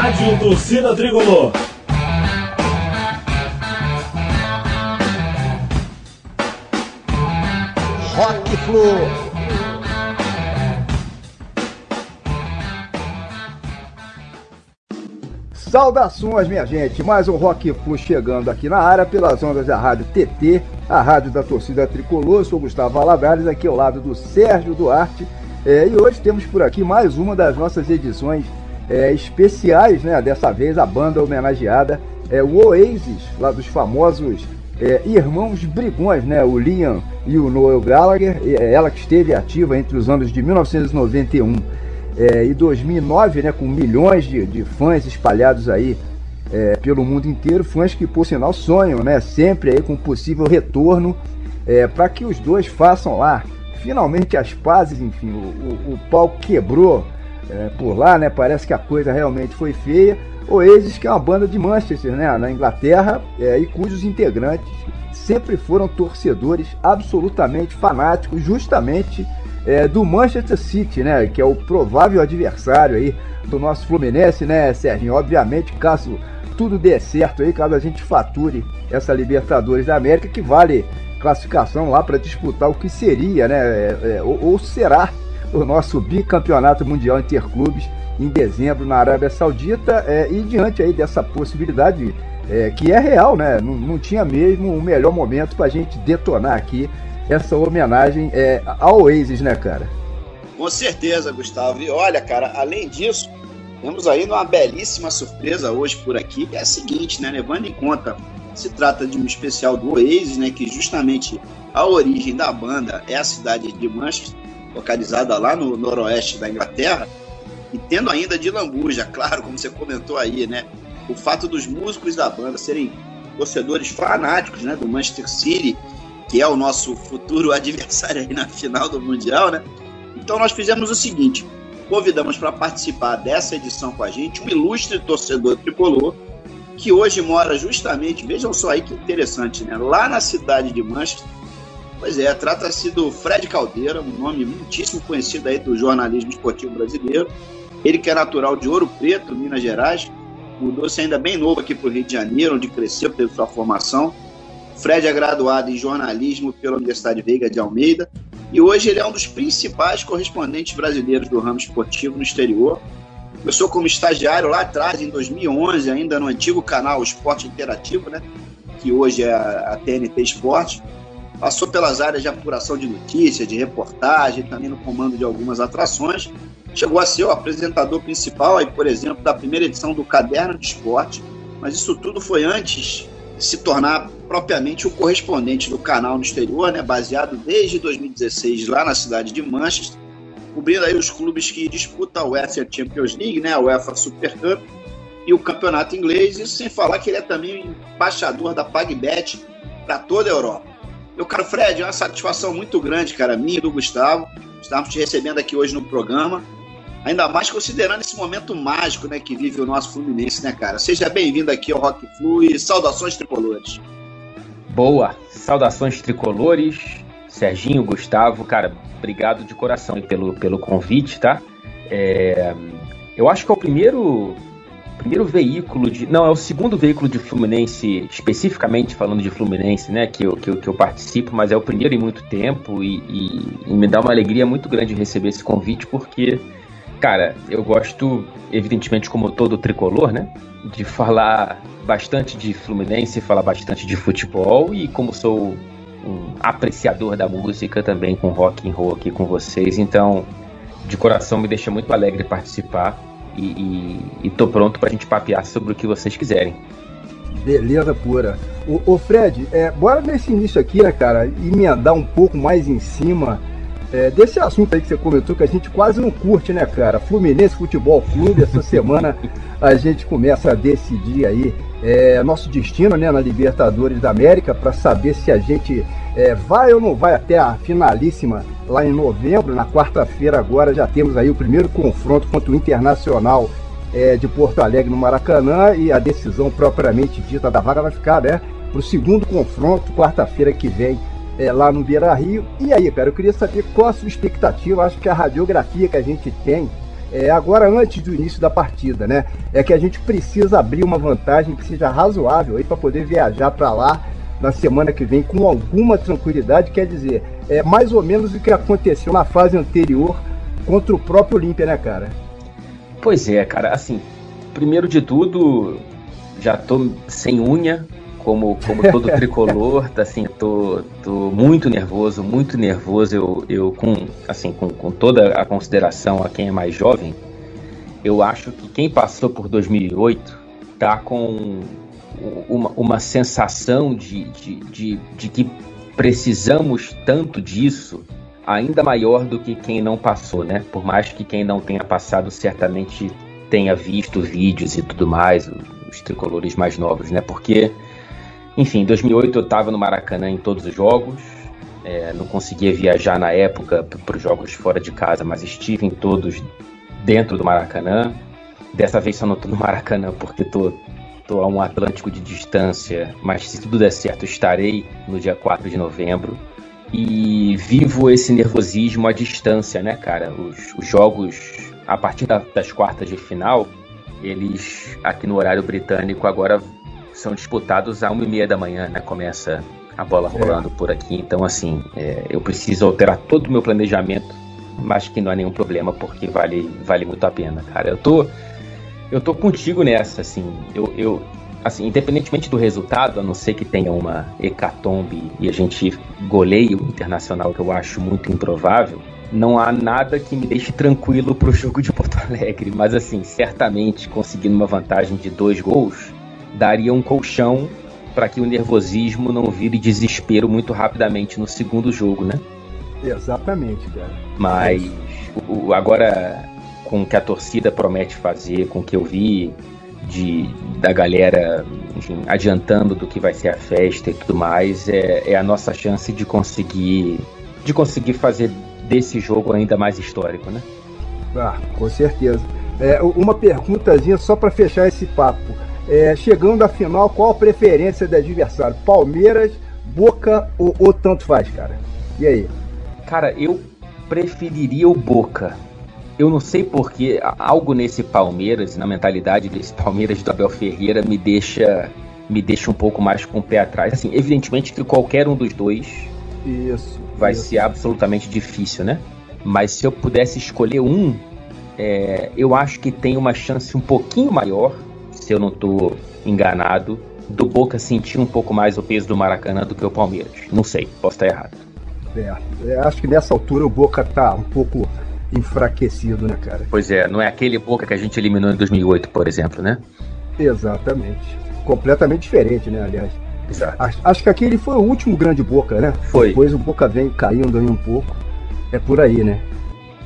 Rádio Torcida Tricolor. Rock Flu. Saudações, minha gente! Mais um Rock Flu chegando aqui na área pelas ondas da Rádio TT, a rádio da torcida tricolor. Eu sou Gustavo Valadares, aqui ao lado do Sérgio Duarte. É, e hoje temos por aqui mais uma das nossas edições é, especiais, né? Dessa vez a banda homenageada é o Oasis, lá dos famosos é, irmãos brigões, né? O Liam e o Noel Gallagher. É, ela que esteve ativa entre os anos de 1991 é, e 2009, né, com milhões de, de fãs espalhados aí é, pelo mundo inteiro, fãs que por sinal sonham, né, sempre aí com possível retorno é, para que os dois façam lá finalmente as pazes, enfim, o, o, o pau quebrou é, por lá, né, parece que a coisa realmente foi feia. Oasis, que é uma banda de Manchester, né, na Inglaterra, é, e cujos integrantes sempre foram torcedores absolutamente fanáticos, justamente é, do Manchester City, né? Que é o provável adversário aí do nosso Fluminense, né, Serginho? Obviamente, caso tudo dê certo aí, caso a gente fature essa Libertadores da América, que vale classificação lá para disputar o que seria, né? É, é, ou, ou será o nosso bicampeonato mundial interclubes em dezembro na Arábia Saudita é, e diante aí dessa possibilidade é, que é real, né? Não, não tinha mesmo o melhor momento para a gente detonar aqui essa homenagem é, ao Oasis, né, cara? Com certeza, Gustavo. E olha, cara, além disso, temos aí uma belíssima surpresa hoje por aqui, que é a seguinte, né? Levando em conta, se trata de um especial do Oasis, né? Que justamente a origem da banda é a cidade de Manchester, localizada lá no noroeste da Inglaterra, e tendo ainda de lambuja, claro, como você comentou aí, né? O fato dos músicos da banda serem torcedores fanáticos, né? Do Manchester City que é o nosso futuro adversário aí na final do Mundial, né? Então nós fizemos o seguinte: convidamos para participar dessa edição com a gente um ilustre torcedor tricolor que hoje mora justamente, vejam só aí que interessante, né? Lá na cidade de Manchester. Pois é, trata-se do Fred Caldeira, um nome muitíssimo conhecido aí do jornalismo esportivo brasileiro. Ele que é natural de Ouro Preto, Minas Gerais, mudou-se ainda bem novo aqui para o Rio de Janeiro, onde cresceu, teve sua formação Fred é graduado em jornalismo pela Universidade Veiga de Almeida e hoje ele é um dos principais correspondentes brasileiros do ramo esportivo no exterior. Começou como estagiário lá atrás, em 2011, ainda no antigo canal Esporte Interativo, né? que hoje é a TNT Esporte. Passou pelas áreas de apuração de notícias, de reportagem, também no comando de algumas atrações. Chegou a ser o apresentador principal, aí, por exemplo, da primeira edição do Caderno de Esporte. Mas isso tudo foi antes se tornar propriamente o correspondente do canal no exterior, né, baseado desde 2016 lá na cidade de Manchester, cobrindo aí os clubes que disputam a UEFA Champions League, né, a UEFA Super Cup e o campeonato inglês, isso sem falar que ele é também embaixador da PagBet para toda a Europa. Meu caro Fred, é uma satisfação muito grande, cara, minha e do Gustavo, estarmos te recebendo aqui hoje no programa. Ainda mais considerando esse momento mágico né, que vive o nosso Fluminense, né, cara? Seja bem-vindo aqui ao Rock Flu e saudações tricolores. Boa, saudações tricolores. Serginho, Gustavo, cara, obrigado de coração pelo, pelo convite, tá? É, eu acho que é o primeiro primeiro veículo de. Não, é o segundo veículo de Fluminense, especificamente falando de Fluminense, né? Que eu, que eu, que eu participo, mas é o primeiro em muito tempo e, e, e me dá uma alegria muito grande receber esse convite, porque Cara, eu gosto, evidentemente, como todo tricolor, né? De falar bastante de Fluminense, falar bastante de futebol e como sou um apreciador da música também com rock and roll aqui com vocês, então de coração me deixa muito alegre participar e, e, e tô pronto pra gente papear sobre o que vocês quiserem. Beleza pura. O, Fred, é, bora nesse início aqui, né, cara, emendar um pouco mais em cima é, desse assunto aí que você comentou, que a gente quase não curte, né, cara? Fluminense Futebol Clube, essa semana a gente começa a decidir aí é, nosso destino né, na Libertadores da América para saber se a gente é, vai ou não vai até a finalíssima lá em novembro. Na quarta-feira agora já temos aí o primeiro confronto contra o Internacional é, de Porto Alegre no Maracanã e a decisão propriamente dita da vaga vai ficar, né? Para o segundo confronto, quarta-feira que vem é, lá no Beira Rio. E aí, cara, eu queria saber qual a sua expectativa. Acho que a radiografia que a gente tem é, agora antes do início da partida, né? É que a gente precisa abrir uma vantagem que seja razoável aí para poder viajar para lá na semana que vem com alguma tranquilidade. Quer dizer, é mais ou menos o que aconteceu na fase anterior contra o próprio Olímpia, né, cara? Pois é, cara. Assim, primeiro de tudo, já tô sem unha, como, como todo tricolor, tá, assim, tô, tô muito nervoso, muito nervoso. Eu, eu com, assim, com, com toda a consideração a quem é mais jovem, eu acho que quem passou por 2008 tá com uma, uma sensação de, de, de, de que precisamos tanto disso ainda maior do que quem não passou, né? Por mais que quem não tenha passado certamente tenha visto vídeos e tudo mais, os, os tricolores mais novos, né? Porque enfim, em 2008 eu estava no Maracanã em todos os jogos. É, não conseguia viajar na época para os jogos fora de casa, mas estive em todos dentro do Maracanã. Dessa vez só não estou no Maracanã porque tô a um Atlântico de distância, mas se tudo der certo estarei no dia 4 de novembro. E vivo esse nervosismo à distância, né, cara? Os, os jogos, a partir da, das quartas de final, eles, aqui no horário britânico, agora são disputados a uma e meia da manhã, né? Começa a bola é. rolando é. por aqui. Então, assim, é, eu preciso alterar todo o meu planejamento, mas que não é nenhum problema, porque vale, vale muito a pena, cara. Eu tô, eu tô contigo nessa, assim. Eu, eu, assim, independentemente do resultado, a não ser que tenha uma hecatombe e a gente goleie o Internacional, que eu acho muito improvável, não há nada que me deixe tranquilo pro jogo de Porto Alegre. Mas, assim, certamente conseguindo uma vantagem de dois gols daria um colchão para que o nervosismo não vire desespero muito rapidamente no segundo jogo, né? Exatamente, cara. Mas o, agora, com o que a torcida promete fazer, com o que eu vi de, da galera enfim, adiantando do que vai ser a festa e tudo mais, é, é a nossa chance de conseguir de conseguir fazer desse jogo ainda mais histórico, né? Ah, com certeza. É, uma perguntazinha só para fechar esse papo. É, chegando à final, qual a preferência do adversário? Palmeiras, Boca ou, ou tanto faz, cara? E aí? Cara, eu preferiria o Boca. Eu não sei porque algo nesse Palmeiras, na mentalidade desse Palmeiras do Abel Ferreira, me deixa me deixa um pouco mais com o pé atrás. Assim, evidentemente que qualquer um dos dois isso, vai isso. ser absolutamente difícil, né? Mas se eu pudesse escolher um, é, eu acho que tem uma chance um pouquinho maior se eu não estou enganado, do Boca sentir um pouco mais o peso do Maracanã do que o Palmeiras. Não sei, posso estar errado. É, acho que nessa altura o Boca tá um pouco enfraquecido, né, cara? Pois é, não é aquele Boca que a gente eliminou em 2008, por exemplo, né? Exatamente. Completamente diferente, né, aliás. Exato. Acho, acho que aquele foi o último grande Boca, né? Foi. Depois o Boca vem caindo aí um pouco. É por aí, né?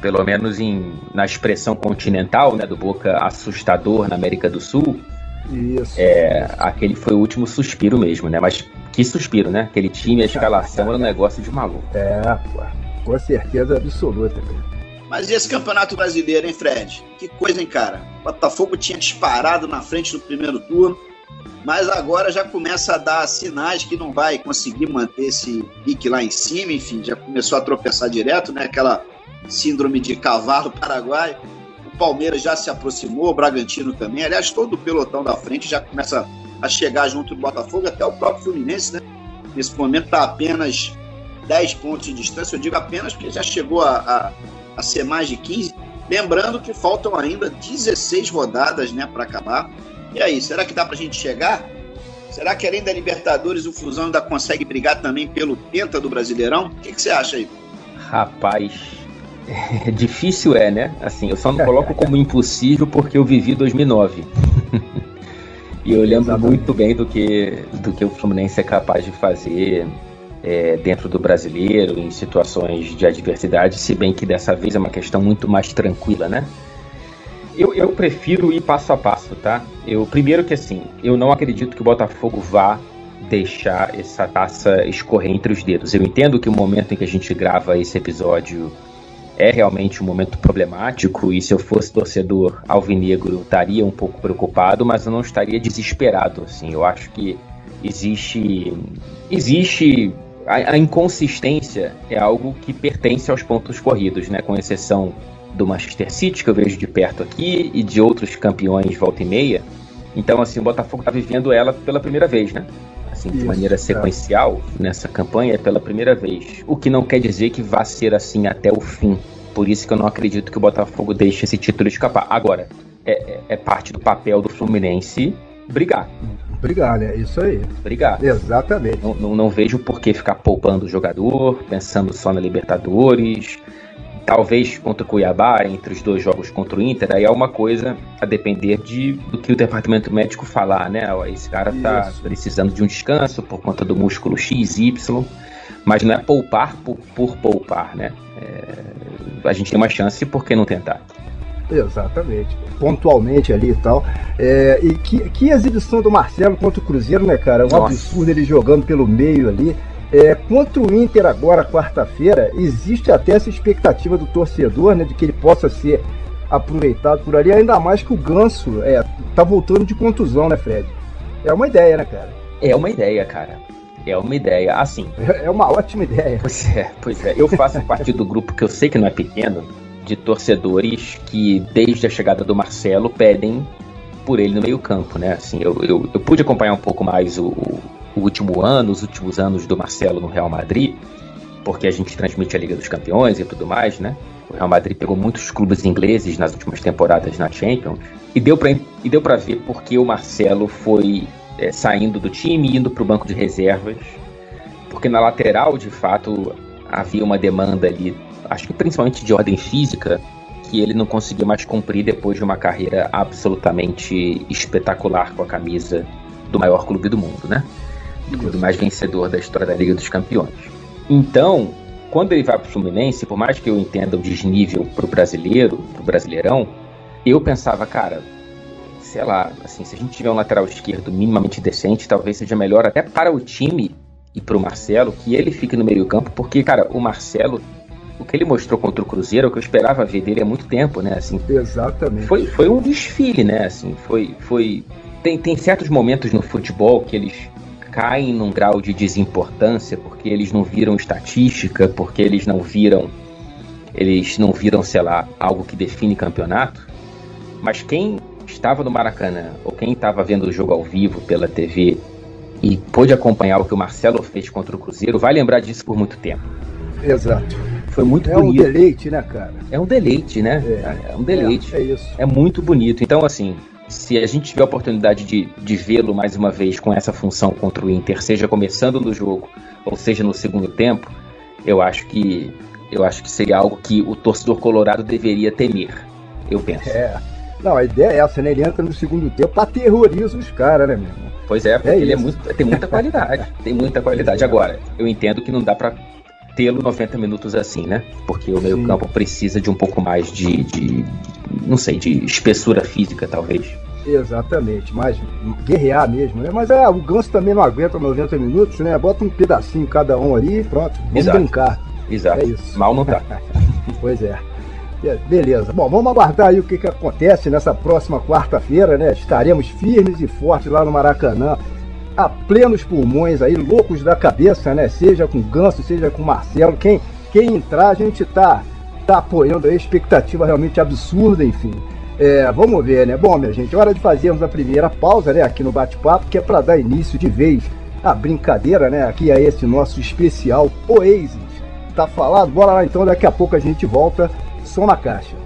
Pelo menos em, na expressão continental, né, do Boca assustador na América do Sul, isso. É, aquele foi o último suspiro mesmo, né? Mas que suspiro, né? Aquele time, a escalação era um negócio de maluco. É, pô, com certeza absoluta. Cara. Mas e esse campeonato brasileiro, hein, Fred? Que coisa, hein, cara? O Botafogo tinha disparado na frente no primeiro turno, mas agora já começa a dar sinais que não vai conseguir manter esse pique lá em cima, enfim, já começou a tropeçar direto, né? Aquela síndrome de cavalo paraguaio. Palmeiras já se aproximou, o Bragantino também. Aliás, todo o pelotão da frente já começa a chegar junto do Botafogo, até o próprio Fluminense, né? Nesse momento está apenas 10 pontos de distância. Eu digo apenas porque já chegou a, a, a ser mais de 15. Lembrando que faltam ainda 16 rodadas né, para acabar. E aí, será que dá para a gente chegar? Será que além da Libertadores o Fusão ainda consegue brigar também pelo Penta do Brasileirão? O que, que você acha aí? Rapaz, é, difícil é, né? Assim, eu só não coloco como impossível porque eu vivi 2009. e eu lembro Exatamente. muito bem do que, do que o Fluminense é capaz de fazer é, dentro do brasileiro, em situações de adversidade, se bem que dessa vez é uma questão muito mais tranquila, né? Eu, eu prefiro ir passo a passo, tá? Eu primeiro que assim, eu não acredito que o Botafogo vá deixar essa taça escorrer entre os dedos. Eu entendo que o momento em que a gente grava esse episódio é realmente um momento problemático e se eu fosse torcedor alvinegro estaria um pouco preocupado, mas eu não estaria desesperado, assim. Eu acho que existe existe a, a inconsistência é algo que pertence aos pontos corridos, né, com exceção do Manchester City, que eu vejo de perto aqui, e de outros campeões volta e meia. Então, assim, o Botafogo está vivendo ela pela primeira vez, né? Assim, de Isso, maneira é. sequencial é. nessa campanha é pela primeira vez. O que não quer dizer que vá ser assim até o fim. Por isso que eu não acredito que o Botafogo deixe esse título escapar. Agora, é, é, é parte do papel do Fluminense brigar. Brigar, né? Isso aí. Brigar. Exatamente. Não, não, não vejo por que ficar poupando o jogador, pensando só na Libertadores. Talvez contra o Cuiabá, entre os dois jogos contra o Inter, aí é uma coisa a depender de, do que o departamento médico falar, né? Esse cara tá Isso. precisando de um descanso por conta do músculo XY, mas não é poupar por, por poupar, né? É, a gente tem uma chance, por que não tentar? Exatamente. Pontualmente ali e tal. É, e que, que exibição do Marcelo contra o Cruzeiro, né, cara? Um Nossa. absurdo ele jogando pelo meio ali. É, contra o Inter agora, quarta-feira, existe até essa expectativa do torcedor, né, de que ele possa ser aproveitado por ali, ainda mais que o Ganso é, tá voltando de contusão, né, Fred? É uma ideia, né, cara? É uma ideia, cara. É uma ideia, assim. É uma ótima ideia. Pois é, pois é. Eu faço parte do grupo que eu sei que não é pequeno, de torcedores que, desde a chegada do Marcelo, pedem por ele no meio-campo, né? Assim, eu, eu, eu, pude acompanhar um pouco mais o, o, último ano, os últimos anos do Marcelo no Real Madrid, porque a gente transmite a Liga dos Campeões e tudo mais, né? O Real Madrid pegou muitos clubes ingleses nas últimas temporadas na Champions e deu para e deu para ver porque o Marcelo foi é, saindo do time indo para o banco de reservas, porque na lateral, de fato, havia uma demanda ali acho que principalmente de ordem física, que ele não conseguiu mais cumprir depois de uma carreira absolutamente espetacular com a camisa do maior clube do mundo, né? O clube mais vencedor da história da Liga dos Campeões. Então, quando ele vai para o Fluminense, por mais que eu entenda o desnível para o brasileiro, para o brasileirão, eu pensava, cara, sei lá, assim, se a gente tiver um lateral esquerdo minimamente decente, talvez seja melhor até para o time e para o Marcelo que ele fique no meio campo, porque, cara, o Marcelo o que ele mostrou contra o Cruzeiro, é o que eu esperava ver dele há muito tempo, né? Assim, Exatamente. Foi, foi um desfile, né? Assim, foi, foi tem, tem certos momentos no futebol que eles caem num grau de desimportância porque eles não viram estatística, porque eles não viram eles não viram, sei lá, algo que define campeonato. Mas quem estava no Maracanã ou quem estava vendo o jogo ao vivo pela TV e pôde acompanhar o que o Marcelo fez contra o Cruzeiro vai lembrar disso por muito tempo. Exato. Foi muito é bonito. É um deleite, né, cara? É um deleite, né? É, é um deleite. É, é, isso. É muito bonito. Então, assim, se a gente tiver a oportunidade de, de vê-lo mais uma vez com essa função contra o Inter, seja começando no jogo ou seja no segundo tempo, eu acho que eu acho que seria algo que o torcedor colorado deveria temer. Eu penso. É. Não, a ideia é essa, né? Ele entra no segundo tempo, aterroriza os caras, né, meu irmão? Pois é, porque é ele é muito, tem muita qualidade. tem muita qualidade. Agora, eu entendo que não dá para tê-lo 90 minutos assim, né? Porque o meio-campo precisa de um pouco mais de, de, não sei, de espessura física, talvez. Exatamente, mas guerrear mesmo, né? Mas é, o Ganso também não aguenta 90 minutos, né? Bota um pedacinho cada um ali e pronto, vamos Exato. brincar. Exato. É isso. Mal não tá. pois é. Beleza. Bom, vamos aguardar aí o que, que acontece nessa próxima quarta-feira, né? Estaremos firmes e fortes lá no Maracanã a plenos pulmões aí, loucos da cabeça, né? Seja com Ganso, seja com Marcelo, quem, quem entrar, a gente tá, tá apoiando aí, expectativa realmente absurda, enfim. É, vamos ver, né? Bom, minha gente, hora de fazermos a primeira pausa, né, aqui no bate-papo, que é para dar início de vez à brincadeira, né? Aqui é esse nosso especial Oasis. Tá falado? Bora lá então, daqui a pouco a gente volta. Som na caixa.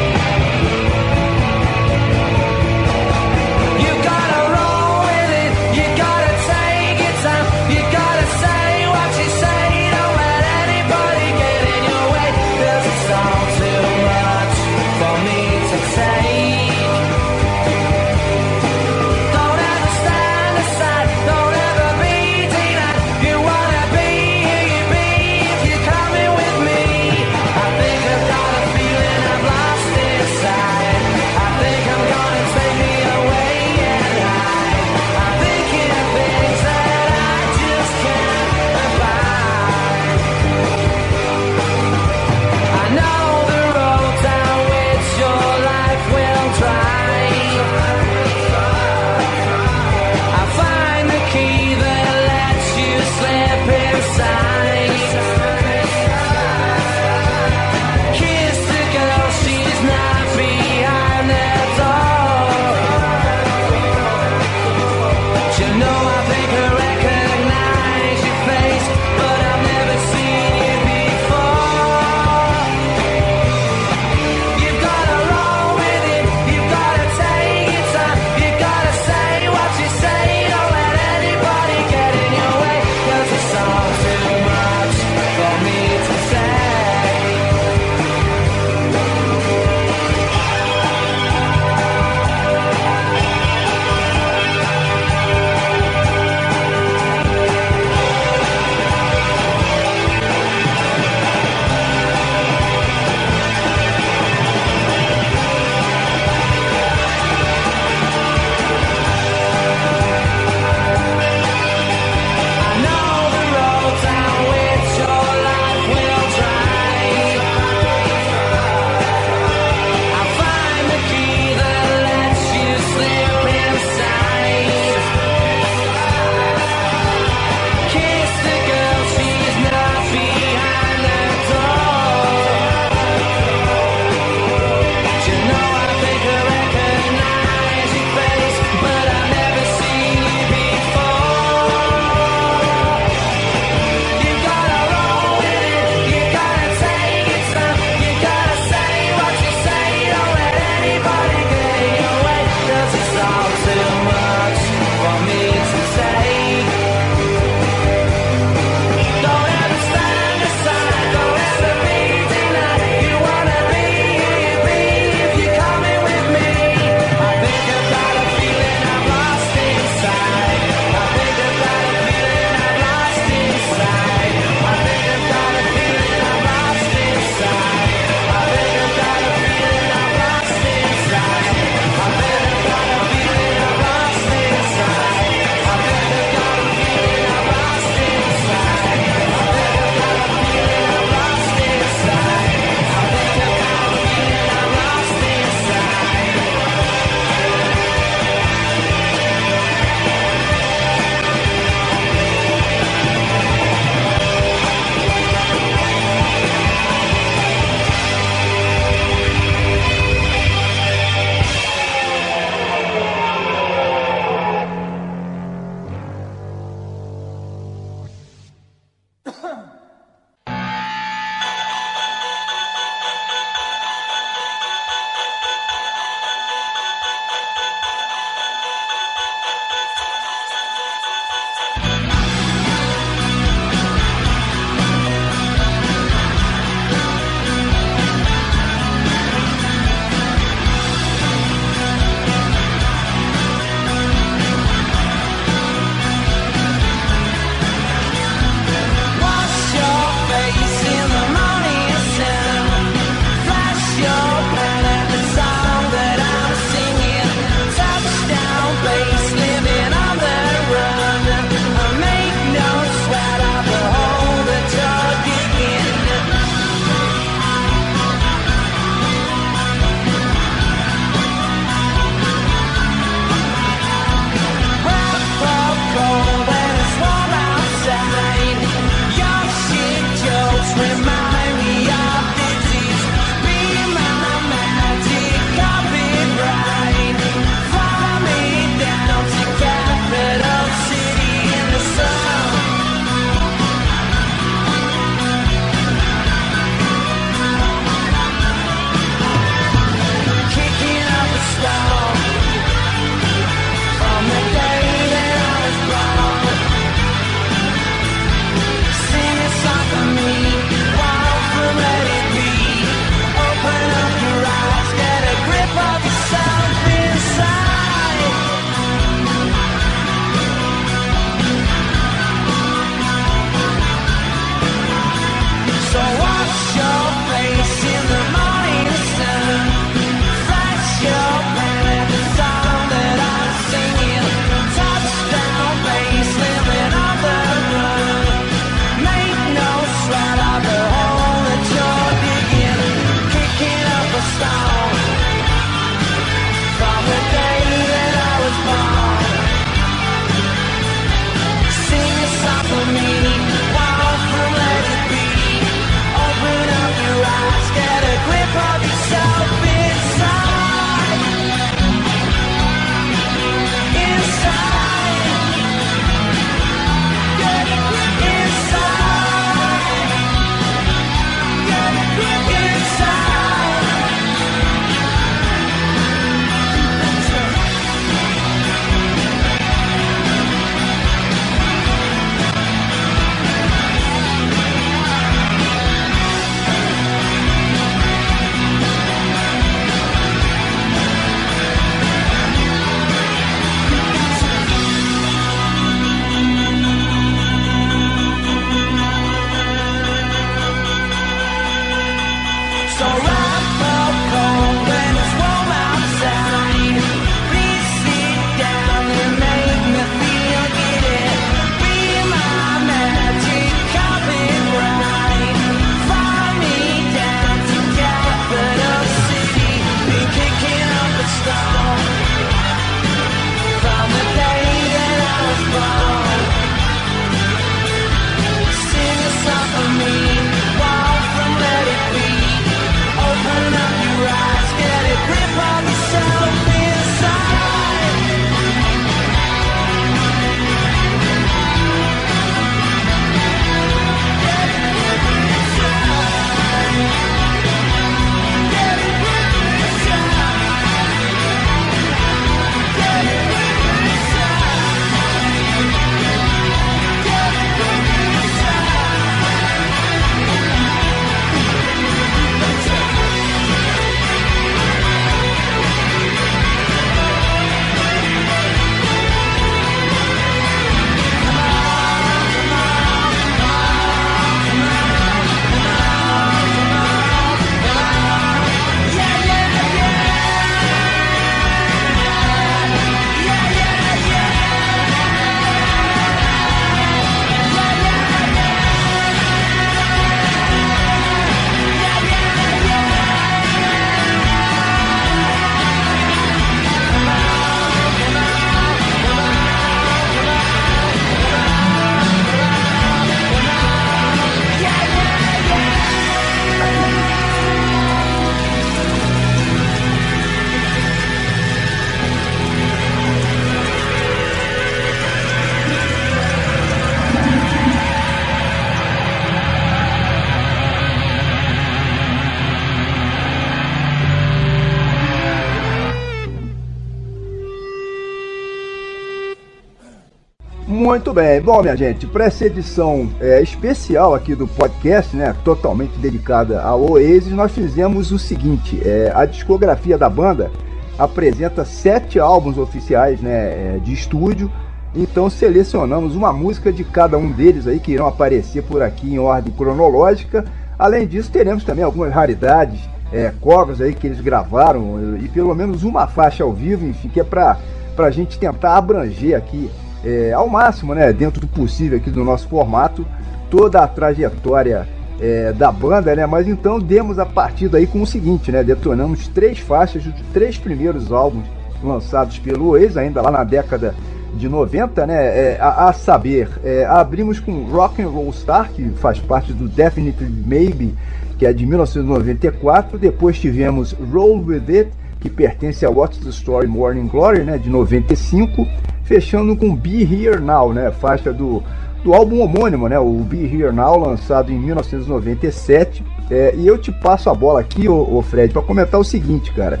Muito bem. Bom, minha gente, para essa edição é, especial aqui do podcast, né, totalmente dedicada ao Oasis, nós fizemos o seguinte: é, a discografia da banda apresenta sete álbuns oficiais né, é, de estúdio. Então selecionamos uma música de cada um deles aí que irão aparecer por aqui em ordem cronológica. Além disso, teremos também algumas raridades, é, covers aí que eles gravaram e pelo menos uma faixa ao vivo, enfim, que é para a gente tentar abranger aqui é, ao máximo, né, dentro do possível aqui do nosso formato, toda a trajetória é, da banda, né? Mas então demos a partida aí com o seguinte, né? Detonamos três faixas dos três primeiros álbuns lançados pelo Oasis, ainda lá na década de 90, né? É, a, a, saber, é, abrimos com Rock and Roll Star, que faz parte do Definitely Maybe, que é de 1994. Depois tivemos Roll With It, que pertence a What's the Story Morning Glory, né? De 95 fechando com Be Here Now, né? Faixa do, do álbum homônimo, né? O Be Here Now, lançado em 1997. É, e eu te passo a bola aqui, ô Fred, para comentar o seguinte, cara.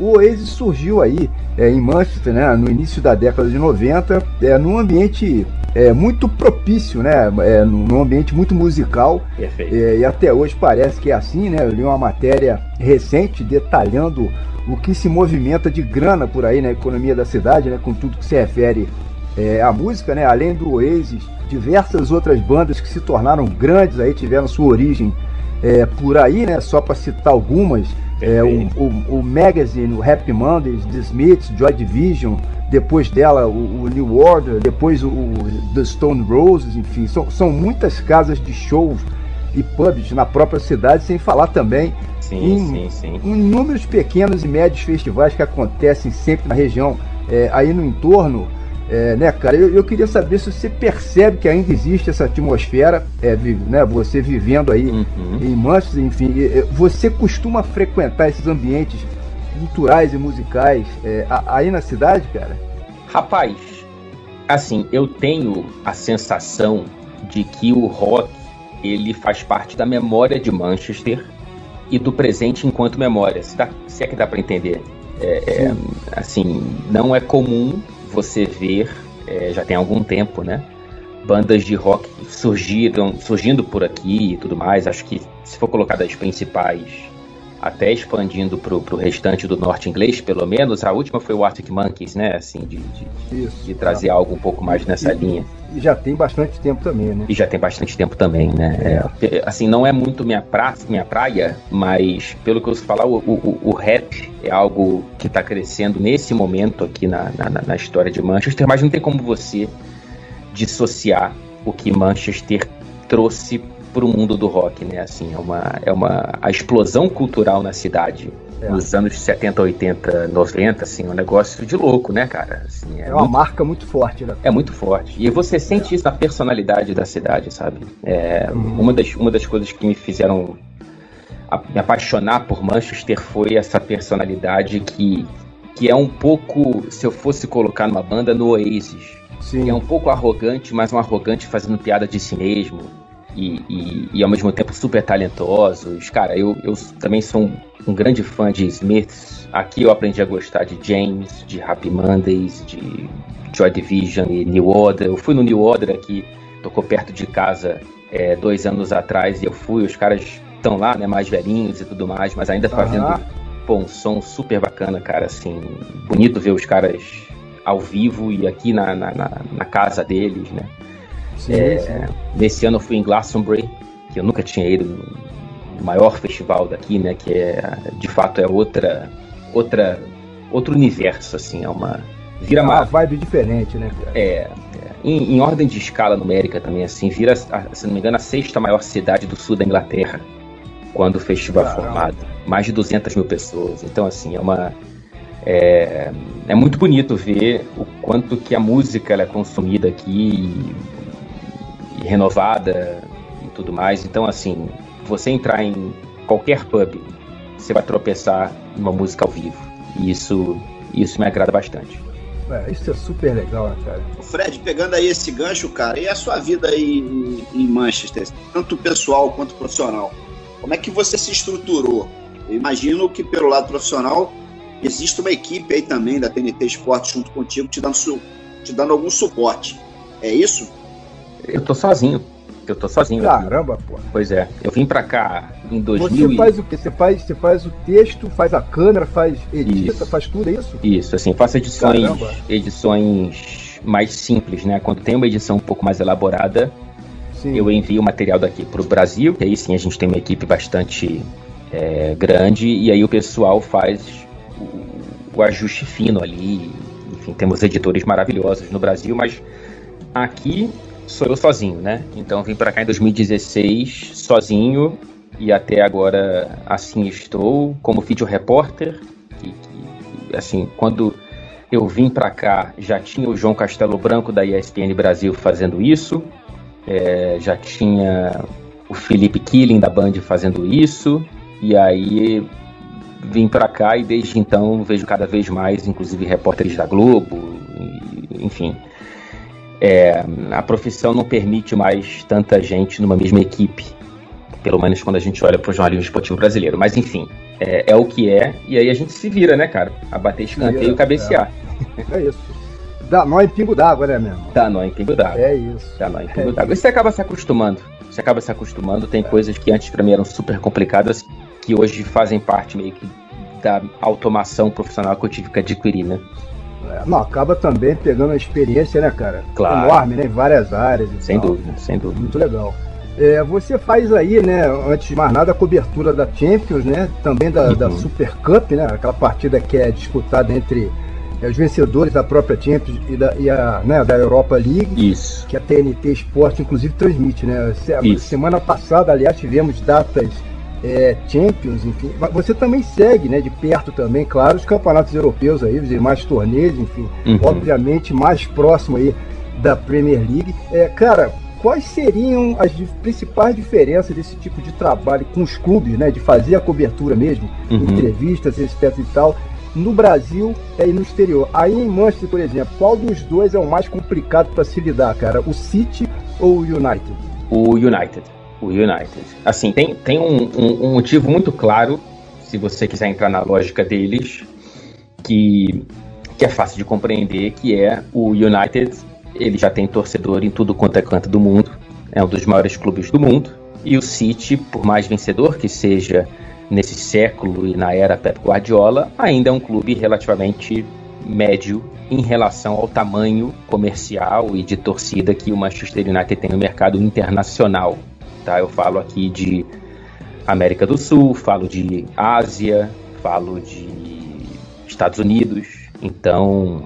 O Oasis surgiu aí é, em Manchester, né, no início da década de 90, é, num ambiente é, muito propício, né, é, num ambiente muito musical. É, e até hoje parece que é assim, né? Eu li uma matéria recente detalhando o que se movimenta de grana por aí na economia da cidade, né, com tudo que se refere é, à música, né, além do Oasis, diversas outras bandas que se tornaram grandes aí tiveram sua origem é, por aí, né, só para citar algumas, é, o, o, o, Magazine, o Happy Mondays, The Smiths, Joy Division, depois dela o, o New Order, depois o, The Stone Roses, enfim, são, são muitas casas de shows e pubs na própria cidade, sem falar também sim, em, sim, sim. em números pequenos e médios festivais que acontecem sempre na região, é, aí no entorno. É, né, cara, eu, eu, queria saber se você percebe que ainda existe essa atmosfera, é, né, você vivendo aí uhum. em Manchester, enfim, você costuma frequentar esses ambientes culturais e musicais é, aí na cidade, cara? Rapaz, assim, eu tenho a sensação de que o rock ele faz parte da memória de Manchester e do presente enquanto memória. Se, dá, se é que dá para entender. É, é, assim, não é comum você ver, é, já tem algum tempo, né? Bandas de rock surgiram, surgindo por aqui e tudo mais. Acho que se for colocar as principais até expandindo para o restante do norte inglês, pelo menos. A última foi o Arctic Monkeys, né? Assim, de, de, Isso, de trazer é. algo um pouco mais nessa e, linha. Já tem bastante tempo também, né? E já tem bastante tempo também, né? É, assim, não é muito minha, pra, minha praia, mas pelo que eu falar, o, o, o rap é algo que está crescendo nesse momento aqui na, na, na história de Manchester, mas não tem como você dissociar o que Manchester trouxe para o mundo do rock, né? Assim, é uma, é uma a explosão cultural na cidade é. nos anos 70, 80, 90, assim, um negócio de louco, né, cara? Assim, é, é uma muito, marca muito forte, né? É muito forte. E você sente é. isso na personalidade da cidade, sabe? É, uhum. uma, das, uma das coisas que me fizeram me apaixonar por Manchester foi essa personalidade que, que é um pouco, se eu fosse colocar numa banda, no Oasis. Sim. Que é um pouco arrogante, mas um arrogante fazendo piada de si mesmo e, e, e, ao mesmo tempo super talentosos. Cara, eu, eu também sou um, um, grande fã de Smiths. Aqui eu aprendi a gostar de James, de Happy Mondays, de Joy Division e New Order. Eu fui no New Order aqui, tocou perto de casa é, dois anos atrás e eu fui. Os caras estão lá, né, mais velhinhos e tudo mais, mas ainda fazendo uhum. pô, um som super bacana, cara. Assim, bonito ver os caras ao vivo e aqui na, na, na, na casa deles, né? Sim, é, sim. Nesse ano eu fui em Glastonbury, que eu nunca tinha ido no maior festival daqui, né? Que é de fato é outra, outra, outro universo, assim, é uma vira é uma, uma vibe diferente, né? É, é em, em, ordem de escala numérica também, assim, vira, se não me engano, a sexta maior cidade do sul da Inglaterra quando o festival é formado, mais de 200 mil pessoas. Então, assim, é uma é, é muito bonito ver o quanto que a música é consumida aqui e renovada e tudo mais. Então, assim, você entrar em qualquer pub, você vai tropeçar numa música ao vivo. E isso, isso me agrada bastante. É, isso é super legal, né, cara? Fred, pegando aí esse gancho, cara, e a sua vida aí em, em Manchester, tanto pessoal quanto profissional? Como é que você se estruturou? Eu imagino que pelo lado profissional existe uma equipe aí também da TNT Esporte junto contigo te dando, te dando algum suporte. É isso? Eu tô sozinho. Eu tô sozinho. Caramba, pô. Pois é. Eu vim pra cá em 2000. Você faz o quê? Você faz, você faz o texto, faz a câmera, faz edita, Isso. faz tudo, é isso? Isso, assim, faço edições, Caramba. edições mais simples, né? Quando tem uma edição um pouco mais elaborada, Sim. eu envio o material daqui pro Brasil, que aí sim a gente tem uma equipe bastante é, grande, e aí o pessoal faz o, o ajuste fino ali. Enfim, temos editores maravilhosos no Brasil, mas aqui sou eu sozinho, né? Então vim pra cá em 2016 sozinho e até agora assim estou como vídeo repórter. Assim, quando eu vim pra cá já tinha o João Castelo Branco da ESPN Brasil fazendo isso, é, já tinha o Felipe Killing da Band fazendo isso e aí vim pra cá e desde então vejo cada vez mais, inclusive repórteres da Globo, e- enfim. É, a profissão não permite mais tanta gente numa mesma equipe, pelo menos quando a gente olha para o jornalismo esportivo brasileiro. Mas enfim, é, é o que é, e aí a gente se vira, né, cara? A bater escanteio e cabecear. É isso. Dá nó em pingo d'água, né, mesmo? Tá nó em pingo d'água. É isso. Tá nó em pingo d'água. E você acaba se acostumando. Você acaba se acostumando. Tem coisas que antes pra mim eram super complicadas, que hoje fazem parte meio que da automação profissional que eu tive que adquirir, né? É, Não, acaba também pegando uma experiência, né, cara? Claro. Enorme, né? Em várias áreas. Sem tal. dúvida, sem dúvida. Muito legal. É, você faz aí, né, antes de mais nada, a cobertura da Champions, né? Também da, Uhum. da Super Cup, né? Aquela partida que é disputada entre é, os vencedores da própria Champions e da, e a, né, da Europa League, Isso. que a TNT Esporte, inclusive, transmite, né? Se-. Semana passada, aliás, tivemos datas é, Champions, enfim. Você também segue, né, de perto também, claro, os campeonatos europeus aí, os demais torneios, enfim Uhum. obviamente mais próximo aí da Premier League. É, cara, quais seriam as principais diferenças desse tipo de trabalho com os clubes, né, de fazer a cobertura mesmo, Uhum. entrevistas, etc e tal, no Brasil é, e no exterior? Aí em Manchester, por exemplo, qual dos dois é o mais complicado para se lidar, cara? O City ou o United? O United. O United. Assim, tem, tem um, um- um motivo muito claro, se você quiser entrar na lógica deles, que, que é fácil de compreender, que é o United, ele já tem torcedor em tudo quanto é canto do mundo, é um dos maiores clubes do mundo, e o City, por mais vencedor que seja nesse século e na era Pep Guardiola, ainda é um clube relativamente médio em relação ao tamanho comercial e de torcida que o Manchester United tem no mercado internacional. Tá? Eu falo aqui de América do Sul, falo de Ásia, falo de Estados Unidos. Então,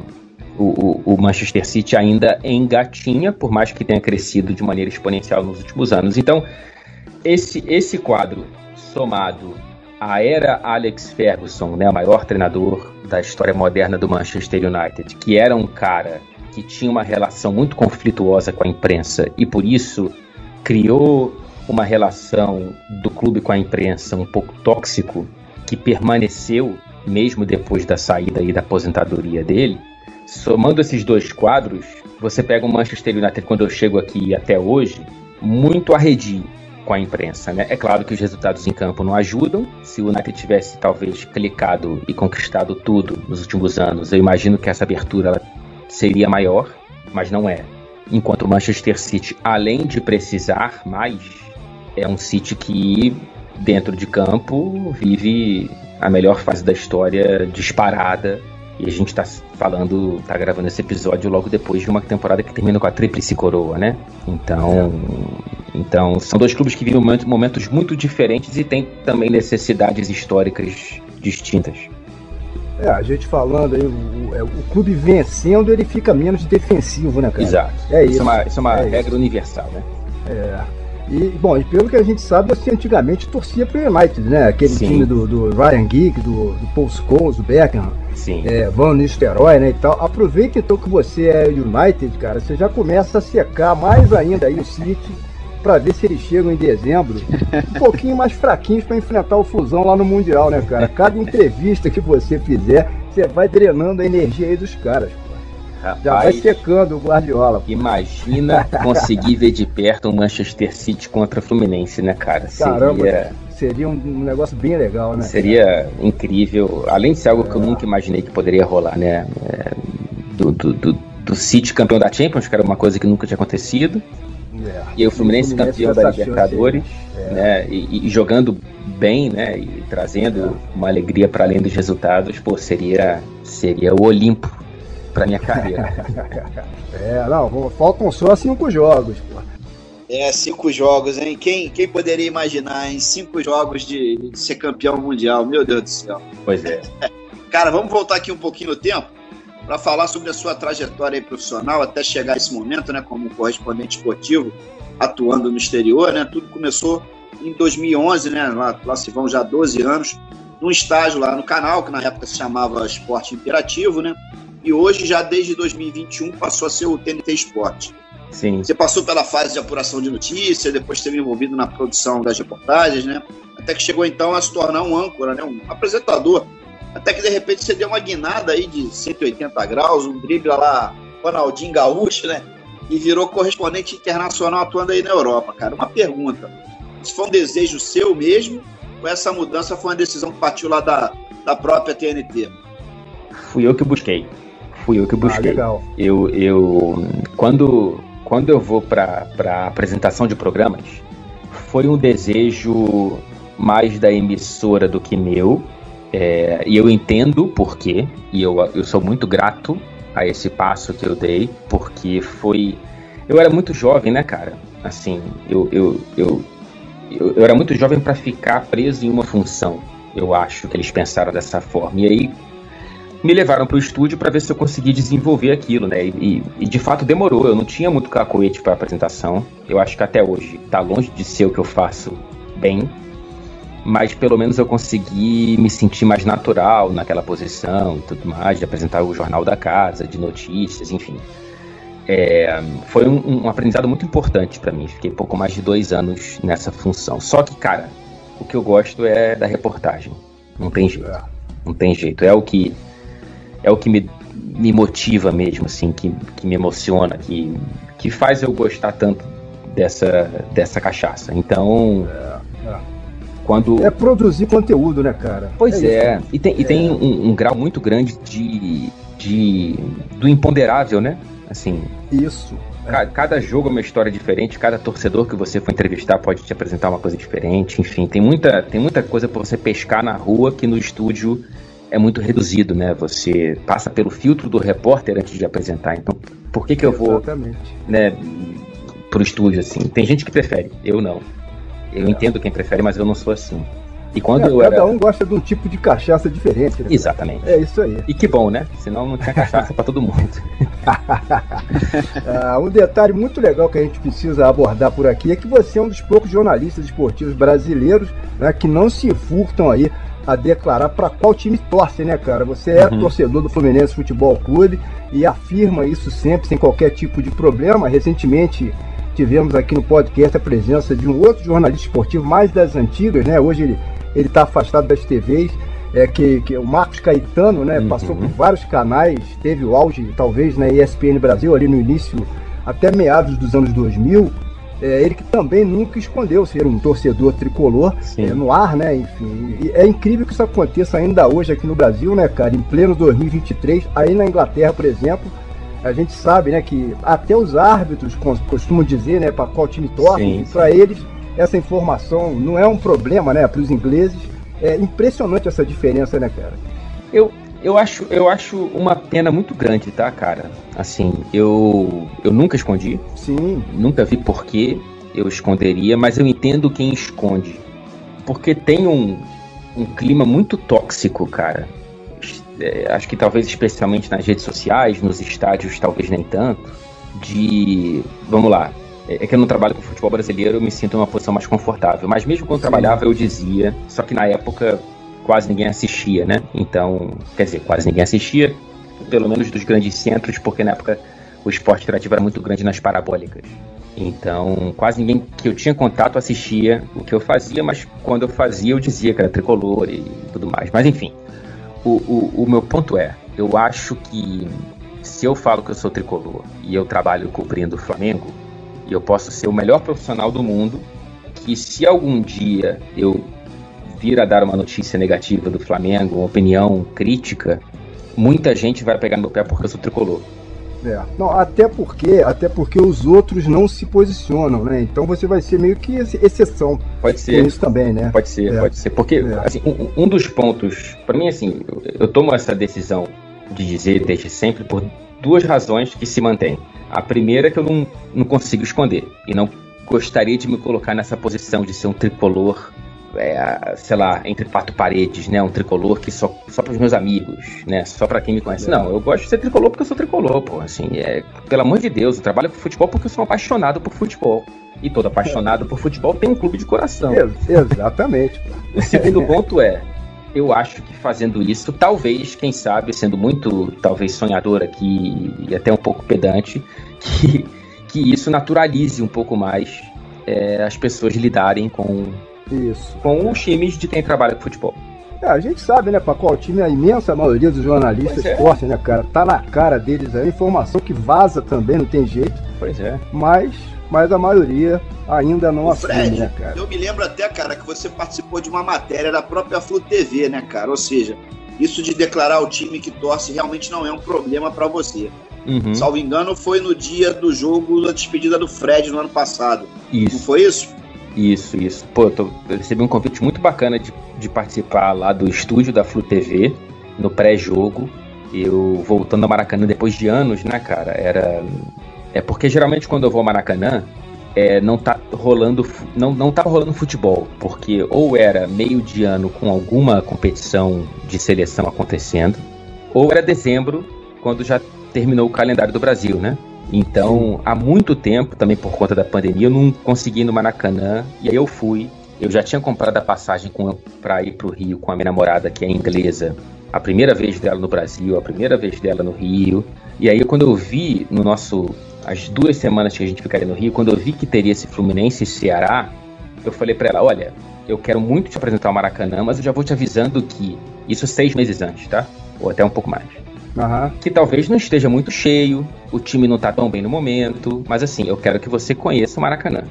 o, o- o Manchester City ainda engatinha, por mais que tenha crescido de maneira exponencial nos últimos anos. Então, esse, esse quadro somado à era Alex Ferguson, né, o maior treinador da história moderna do Manchester United, que era um cara que tinha uma relação muito conflituosa com a imprensa e por isso criou uma relação do clube com a imprensa um pouco tóxico que permaneceu mesmo depois da saída e da aposentadoria dele. Somando esses dois quadros, você pega o Manchester United quando eu chego aqui até hoje, muito arredio com a imprensa, né? É claro que os resultados em campo não ajudam. Se o United tivesse talvez clicado e conquistado tudo nos últimos anos, eu imagino que essa abertura seria maior, mas não é. Enquanto o Manchester City, além de precisar mais, é um City que dentro de campo vive a melhor fase da história disparada. E a gente está falando, tá gravando esse episódio logo depois de uma temporada que termina com a tríplice coroa, né? Então, então são dois clubes que vivem momentos, muito diferentes e têm também necessidades históricas distintas. É, a gente falando aí, o, o- é, o clube vencendo, ele fica menos defensivo, né, cara? Exato. É isso. isso. é uma, isso é uma É regra isso. universal, né? É. E, bom, e pelo que a gente sabe, você antigamente torcia pro United, né? Aquele Sim. time do, do Ryan Giggs, do, do Paul Scholes, do Beckham, Sim. é, Van Nistelrooy, né, e tal. Aproveita então que você é United, cara, você já começa a secar mais ainda aí o City pra ver se eles chegam em dezembro um pouquinho mais fraquinhos pra enfrentar o Fusão lá no Mundial, né, cara? Cada entrevista que você fizer, você vai drenando a energia aí dos caras, pô. Já vai Rapaz, secando o Guardiola. pô. imagina conseguir ver de perto um Manchester City contra Fluminense, né, cara? Caramba, Seria, seria um, negócio bem legal, né? seria incrível. Além de ser algo que eu nunca imaginei que poderia rolar, né? É, do, do- do- do City campeão da Champions, que era uma coisa que nunca tinha acontecido. É. E o Fluminense, o Fluminense campeão da Libertadores, é. né? E, e, jogando bem, né? E trazendo é. uma alegria para além dos resultados, pô, seria, seria o Olimpo para minha carreira. é, não, faltam só cinco jogos, pô. É, cinco jogos, hein? Quem, quem poderia imaginar em cinco jogos de, de ser campeão mundial? Meu Deus do céu. Pois é. Cara, vamos voltar aqui um pouquinho no tempo para falar sobre a sua trajetória profissional até chegar esse momento, né, como correspondente esportivo, atuando no exterior, né? Tudo começou em 2011, né? Lá, lá se vão já 12 anos, num estágio lá no canal, que na época se chamava Esporte Imperativo, né? E hoje, já desde 2021, passou a ser o TNT Esporte. Sim. Você passou pela fase de apuração de notícias, depois teve envolvido na produção das reportagens, né? Até que chegou então a se tornar um âncora, né? Um apresentador até que de repente você deu uma guinada aí de 180 graus, um drible lá, Ronaldinho Gaúcho, né? E virou correspondente internacional atuando aí na Europa, cara. Uma pergunta: se foi um desejo seu mesmo, ou essa mudança foi uma decisão que partiu lá da, da própria TNT? Fui eu que busquei. Fui eu que busquei. Ah, legal. Eu, eu quando, quando eu vou para apresentação de programas, foi um desejo mais da emissora do que meu é, e eu entendo por quê, e eu, eu sou muito grato a esse passo que eu dei, porque foi. Eu era muito jovem, né, cara? Assim, eu, eu, eu, eu, eu era muito jovem para ficar preso em uma função. Eu acho que eles pensaram dessa forma. E aí me levaram para o estúdio para ver se eu conseguia desenvolver aquilo, né? E, e, de fato demorou. Eu não tinha muito cacoete para apresentação. Eu acho que até hoje está longe de ser o que eu faço bem mas pelo menos eu consegui me sentir mais natural naquela posição e tudo mais, de apresentar o jornal da casa, de notícias, enfim. É, foi um, um, aprendizado muito importante para mim. Fiquei pouco mais de dois anos nessa função. Só que, cara, o que eu gosto é da reportagem. Não tem jeito. É. Não tem jeito. É o que é o que me, me motiva mesmo, assim, que, que me emociona, que, que faz eu gostar tanto dessa, dessa cachaça. Então. É, é. Quando... É produzir conteúdo, né, cara? Pois é. é. E tem, e tem é. um, um, grau muito grande de, de. do imponderável, né? Assim. Isso. Cada, cada jogo é uma história diferente, cada torcedor que você for entrevistar pode te apresentar uma coisa diferente, enfim, tem muita, tem muita coisa para você pescar na rua que no estúdio é muito reduzido, né? Você passa pelo filtro do repórter antes de apresentar. Então, por que que eu vou, Exatamente. né, pro estúdio assim? Tem gente que prefere, eu não. Eu entendo quem prefere, mas eu não sou assim. E quando é, eu cada era... um gosta de um tipo de cachaça diferente. Né? Exatamente. É isso aí. E que bom, né? Senão não tinha cachaça para todo mundo. ah, um detalhe muito legal que a gente precisa abordar por aqui é que você é um dos poucos jornalistas esportivos brasileiros né, que não se furtam aí a declarar para qual time torce, né, cara? Você é uhum. torcedor do Fluminense Futebol Clube e afirma isso sempre, sem qualquer tipo de problema. Recentemente tivemos aqui no podcast a presença de um outro jornalista esportivo mais das antigas, né? Hoje ele ele está afastado das TVs, é que, que o Marcos Caetano, né? Uhum. Passou por vários canais, teve o auge talvez na ESPN Brasil ali no início até meados dos anos 2000. É, ele que também nunca escondeu ser um torcedor tricolor é, no ar, né? Enfim, e é incrível que isso aconteça ainda hoje aqui no Brasil, né, cara? Em pleno 2023, aí na Inglaterra, por exemplo, a gente sabe, né, que até os árbitros costumam dizer, né, para qual time torce, para eles essa informação não é um problema, né, para os ingleses. É impressionante essa diferença, né, cara? Eu, eu acho, eu acho uma pena muito grande, tá, cara? Assim, eu, eu nunca escondi. Sim. Nunca vi por que eu esconderia, mas eu entendo quem esconde. Porque tem um, um clima muito tóxico, cara é, acho que talvez especialmente nas redes sociais, nos estádios talvez nem tanto, de. Vamos lá. É, é que eu não trabalho com futebol brasileiro, eu me sinto numa posição mais confortável. Mas mesmo quando Sim. trabalhava, eu dizia, só que na época quase ninguém assistia, né? Então, quer dizer, quase ninguém assistia, pelo menos dos grandes centros, porque na época o esporte interativo era muito grande nas parabólicas. Então, quase ninguém que eu tinha contato assistia o que eu fazia, mas quando eu fazia, eu dizia que era tricolor e tudo mais. Mas enfim, o, o, o meu ponto é, eu acho que se eu falo que eu sou tricolor e eu trabalho cobrindo o Flamengo, eu posso ser o melhor profissional do mundo, que se algum dia eu vir a dar uma notícia negativa do Flamengo, uma opinião crítica, muita gente vai pegar no meu pé porque eu sou tricolor. É. Não, até porque, até porque os outros não se posicionam, né? Então você vai ser meio que exceção. Pode ser. isso também, né? Pode ser, é. pode ser. Porque, é. assim, um, um, dos pontos, para mim, assim, eu, eu tomo essa decisão de dizer desde sempre por duas razões que se mantêm. A primeira é que eu não, não consigo esconder e não gostaria de me colocar nessa posição de ser um tricolor é, sei lá, entre quatro paredes, né? Um tricolor que só, só para os meus amigos, né? Só para quem me conhece. Não, eu gosto de ser tricolor porque eu sou tricolor, pô. Assim, é, pelo amor de Deus, eu trabalho com futebol porque eu sou apaixonado por futebol. E todo apaixonado por futebol tem um clube de coração. exatamente. o segundo ponto é, eu acho que fazendo isso, talvez, quem sabe, sendo muito, talvez, sonhador aqui e até um pouco pedante, que, que isso naturalize um pouco mais é, as pessoas lidarem com isso. Com os times de quem trabalha com futebol. É, a gente sabe, né, para qual time a imensa maioria dos jornalistas é. torce, né, cara? Tá na cara deles aí, informação que vaza também, não tem jeito. Pois é. Mas, mas a maioria ainda não assume, né, cara? Eu me lembro até, cara, que você participou de uma matéria da própria Flu TV, né, cara? Ou seja, isso de declarar o time que torce realmente não é um problema para você. Uhum. Salvo engano, foi no dia do jogo da despedida do Fred no ano passado. Isso. Não foi isso? Isso, isso. Pô, tô, eu recebi um convite muito bacana de, de participar lá do estúdio da Flu TV, no pré-jogo. Eu voltando ao Maracanã depois de anos, né, cara? Era. É porque geralmente quando eu vou ao Maracanã, é, não tá rolando não, não tava rolando futebol, porque ou era meio de ano com alguma competição de seleção acontecendo, ou era dezembro, quando já terminou o calendário do Brasil, né? Então, há muito tempo, também por conta da pandemia, eu não consegui ir no Maracanã. E aí eu fui. Eu já tinha comprado a passagem para ir para o Rio com a minha namorada, que é inglesa. A primeira vez dela no Brasil, a primeira vez dela no Rio. E aí, quando eu vi no nosso. As duas semanas que a gente ficaria no Rio, quando eu vi que teria esse Fluminense e Ceará, eu falei para ela: olha, eu quero muito te apresentar o Maracanã, mas eu já vou te avisando que isso seis meses antes, tá? Ou até um pouco mais. Uhum. Que talvez não esteja muito cheio, o time não tá tão bem no momento, mas assim, eu quero que você conheça o Maracanã.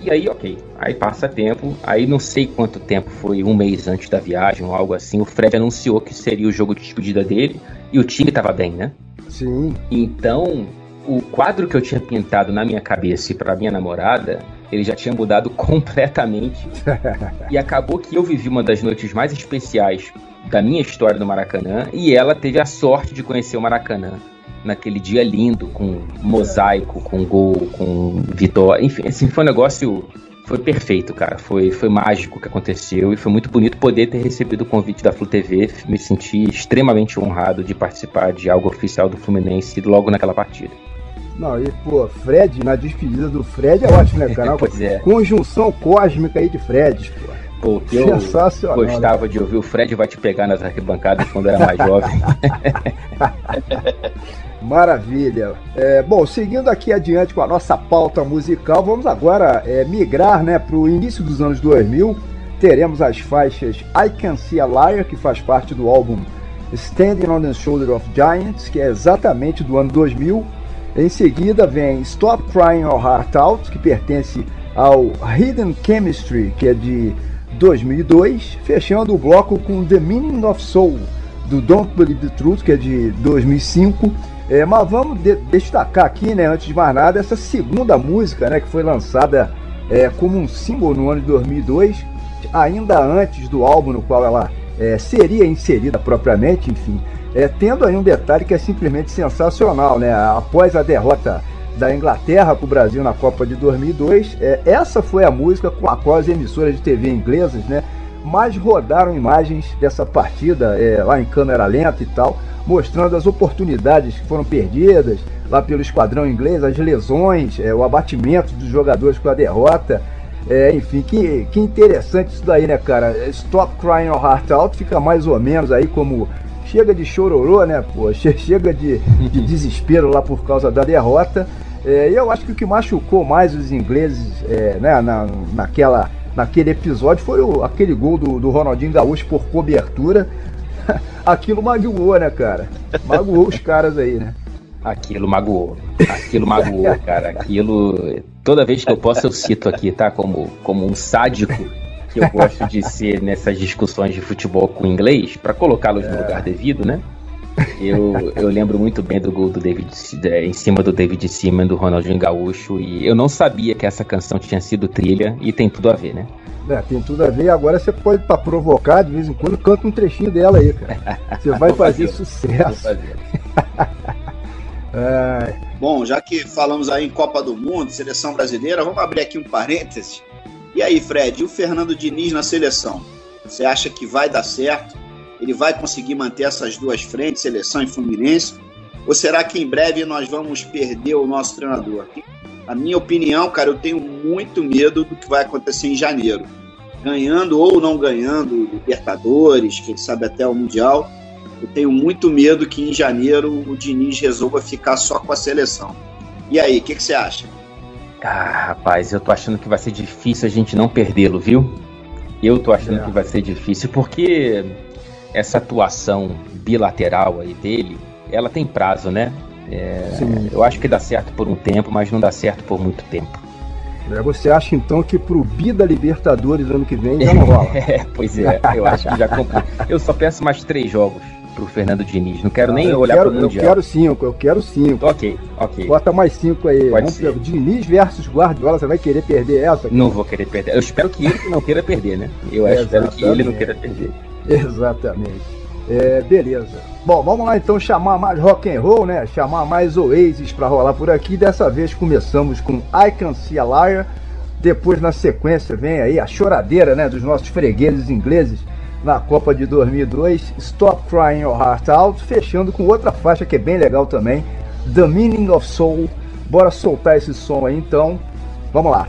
E aí, ok. Aí passa tempo, aí não sei quanto tempo foi, um mês antes da viagem ou algo assim, o Fred anunciou que seria o jogo de despedida dele e o time tava bem, né? Sim. Então, o quadro que eu tinha pintado na minha cabeça e para minha namorada, ele já tinha mudado completamente. e acabou que eu vivi uma das noites mais especiais da minha história do Maracanã e ela teve a sorte de conhecer o Maracanã naquele dia lindo, com mosaico, com gol, com vitória, enfim, assim, foi um negócio foi perfeito, cara. Foi, foi mágico o que aconteceu e foi muito bonito poder ter recebido o convite da Flu TV. Me senti extremamente honrado de participar de algo oficial do Fluminense logo naquela partida. Não, e pô, Fred, na despedida do Fred é ótimo, né, cara? pois é. Conjunção cósmica aí de Freds, pô. Pô, que eu gostava de ouvir o Fred vai te pegar nas arquibancadas quando era mais jovem. Maravilha. É, bom, seguindo aqui adiante com a nossa pauta musical, vamos agora é, migrar né, para o início dos anos 2000. Teremos as faixas I Can See a Liar, que faz parte do álbum Standing on the Shoulder of Giants, que é exatamente do ano 2000. Em seguida vem Stop Crying Your Heart Out, que pertence ao Hidden Chemistry, que é de 2002, fechando o bloco com The Meaning of Soul, do Don't Believe the Truth, que é de 2005. É, mas vamos de destacar aqui, né, antes de mais nada, essa segunda música, né, que foi lançada é, como um símbolo no ano de 2002, ainda antes do álbum no qual ela é, seria inserida propriamente, enfim, é, tendo aí um detalhe que é simplesmente sensacional, né, após a derrota da Inglaterra para o Brasil na Copa de 2002. É, essa foi a música com a qual as emissoras de TV inglesas né, mais rodaram imagens dessa partida é, lá em câmera lenta e tal, mostrando as oportunidades que foram perdidas lá pelo esquadrão inglês, as lesões, é, o abatimento dos jogadores com a derrota. É, enfim, que, que interessante isso daí, né, cara? Stop Crying Your Heart Out fica mais ou menos aí como chega de chororô, né, pô? Chega de, de desespero lá por causa da derrota. É, eu acho que o que machucou mais os ingleses é, né, na, naquela, naquele episódio foi o, aquele gol do, do Ronaldinho Gaúcho por cobertura. Aquilo magoou, né, cara? Magoou os caras aí, né? Aquilo magoou. Aquilo magoou, cara. Aquilo. Toda vez que eu posso, eu cito aqui, tá? Como, como um sádico que eu gosto de ser nessas discussões de futebol com inglês, para colocá-los no é. lugar devido, né? Eu, eu lembro muito bem do gol do David em cima do David Seaman, do Ronaldinho Gaúcho, e eu não sabia que essa canção tinha sido trilha, e tem tudo a ver, né? É, tem tudo a ver. Agora você pode, para provocar, de vez em quando, canta um trechinho dela aí, cara. Você vai fazer, fazer sucesso. Fazer. é. Bom, já que falamos aí em Copa do Mundo, seleção brasileira, vamos abrir aqui um parênteses. E aí, Fred, e o Fernando Diniz na seleção? Você acha que vai dar certo? Ele vai conseguir manter essas duas frentes, seleção e Fluminense? Ou será que em breve nós vamos perder o nosso treinador? A minha opinião, cara, eu tenho muito medo do que vai acontecer em janeiro. Ganhando ou não ganhando Libertadores, quem sabe até o Mundial, eu tenho muito medo que em janeiro o Diniz resolva ficar só com a seleção. E aí, o que, que você acha? Ah, rapaz, eu tô achando que vai ser difícil a gente não perdê-lo, viu? Eu tô achando é. que vai ser difícil porque essa atuação bilateral aí dele, ela tem prazo, né? É, eu acho que dá certo por um tempo, mas não dá certo por muito tempo. É, você acha então que pro Bi da Libertadores ano que vem já não rola? é, pois é, eu acho que já comprei. Eu só peço mais três jogos pro Fernando Diniz. Não quero nem eu olhar quero, pro Mundial. Eu quero cinco, eu quero cinco. Ok, ok. Bota mais cinco aí. Pode Vamos ser. Ver. Diniz versus Guardiola, você vai querer perder essa? Não vou querer perder. Eu espero que ele não queira perder, né? Eu é, espero que ele não queira perder. Exatamente. É, beleza. Bom, vamos lá então chamar mais rock and roll, né? Chamar mais Oasis para rolar por aqui. Dessa vez começamos com I Can See a Liar. Depois, na sequência, vem aí a choradeira né, dos nossos fregueses ingleses na Copa de 2002, Stop Crying Your Heart Out, fechando com outra faixa que é bem legal também, The Meaning of Soul. Bora soltar esse som aí então. Vamos lá.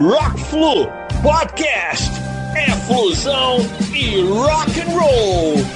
Rock Flu Podcast é fusão e rock and roll.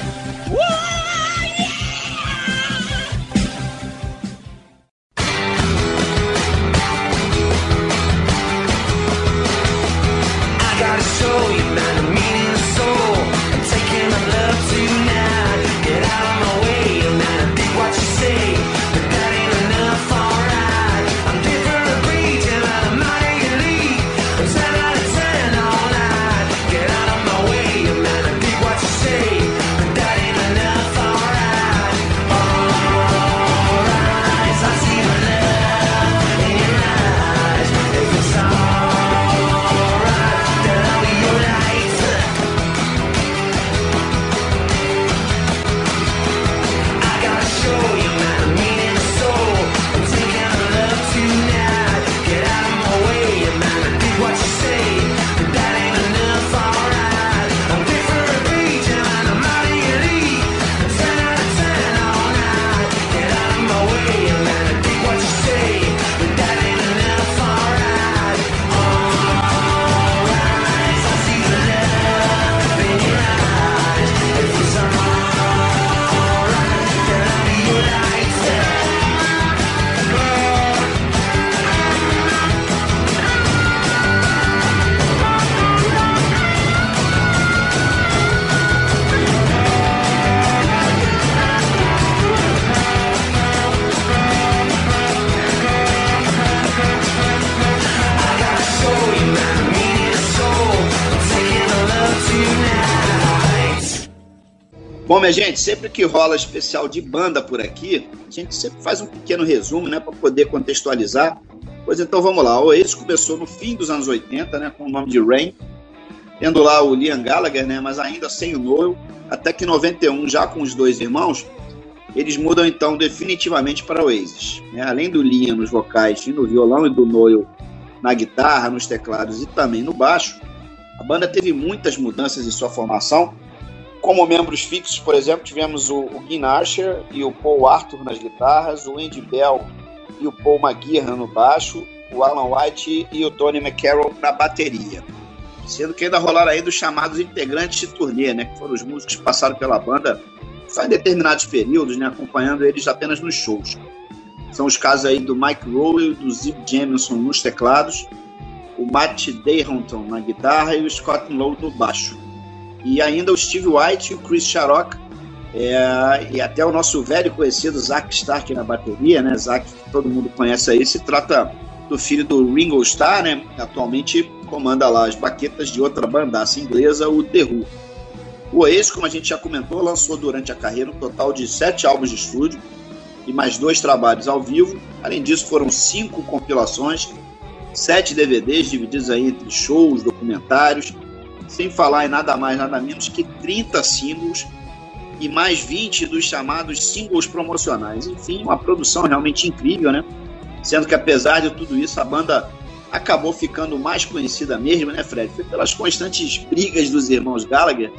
Gente, sempre que rola especial de banda por aqui, a gente sempre faz um pequeno resumo, né, para poder contextualizar. Pois então vamos lá. O Oasis começou no fim dos anos 80, né, com o nome de Rain, tendo lá o Liam Gallagher, né, mas ainda sem o Noel, até que em 91, já com os dois irmãos, eles mudam então definitivamente para Oasis. Né? Além do Liam nos vocais e no violão e do Noel na guitarra, nos teclados e também no baixo, a banda teve muitas mudanças em sua formação, como membros fixos, por exemplo, tivemos o, o Archer e o Paul Arthur nas guitarras, o Andy Bell e o Paul McGuihan no baixo, o Alan White e o Tony McCarroll na bateria. Sendo que ainda rolaram aí dos chamados integrantes de turnê, né? Que foram os músicos que passaram pela banda só em determinados períodos, né? Acompanhando eles apenas nos shows. São os casos aí do Mike Rowley, do Zip Jamison nos teclados, o Matt Dayhonton na guitarra e o Scott Lowe no baixo e ainda o Steve White e o Chris Sharrock, é, e até o nosso velho conhecido Zack Stark na bateria, né? Zack, todo mundo conhece aí, se trata do filho do Ringo Starr, né? Atualmente comanda lá as baquetas de outra bandaça inglesa, o The Who. O Oasis, como a gente já comentou, lançou durante a carreira um total de sete álbuns de estúdio e mais dois trabalhos ao vivo. Além disso, foram cinco compilações, sete DVDs divididos aí entre shows, documentários sem falar em nada mais, nada menos que 30 singles e mais 20 dos chamados singles promocionais. Enfim, uma produção realmente incrível, né? Sendo que apesar de tudo isso, a banda acabou ficando mais conhecida mesmo, né, Fred? Foi pelas constantes brigas dos irmãos Gallagher.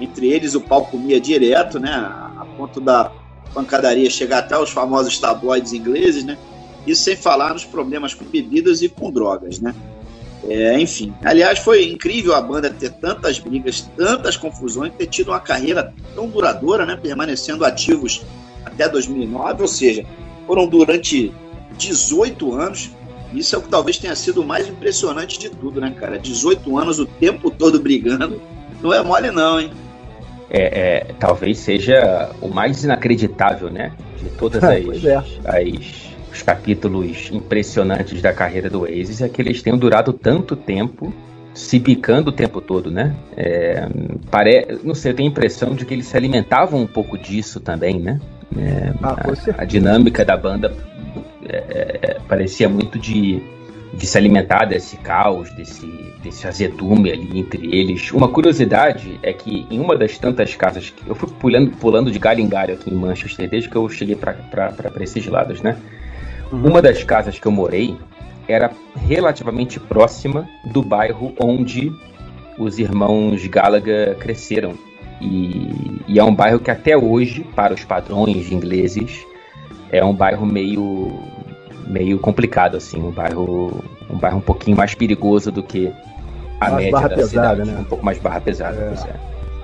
Entre eles, o pau comia direto, né? A ponto da pancadaria chegar até os famosos tabloides ingleses, né? Isso sem falar nos problemas com bebidas e com drogas, né? É, enfim, aliás, foi incrível a banda ter tantas brigas, tantas confusões, ter tido uma carreira tão duradoura, né, permanecendo ativos até 2009, ou seja, foram durante 18 anos. Isso é o que talvez tenha sido o mais impressionante de tudo, né, cara? 18 anos o tempo todo brigando, não é mole não, hein? É, é talvez seja o mais inacreditável, né, de todas as, é. as os capítulos impressionantes da carreira do Oasis é que eles tenham durado tanto tempo se bicando o tempo todo, né? É, pare... Não sei, eu tenho a impressão de que eles se alimentavam um pouco disso também, né? É, ah, a, a, dinâmica da banda é, é, parecia muito de, de se alimentar desse caos, desse, desse azedume ali entre eles. Uma curiosidade é que em uma das tantas casas que eu fui pulando, pulando de galho em galho aqui em Manchester desde que eu cheguei para esses lados, né? Uhum. Uma das casas que eu morei era relativamente próxima do bairro onde os irmãos Gallagher cresceram. E, e, é um bairro que até hoje, para os padrões ingleses, é um bairro meio meio complicado assim, um bairro um bairro um pouquinho mais perigoso do que a mais média da pesada, cidade, né? um pouco mais barra pesada, é. pois é.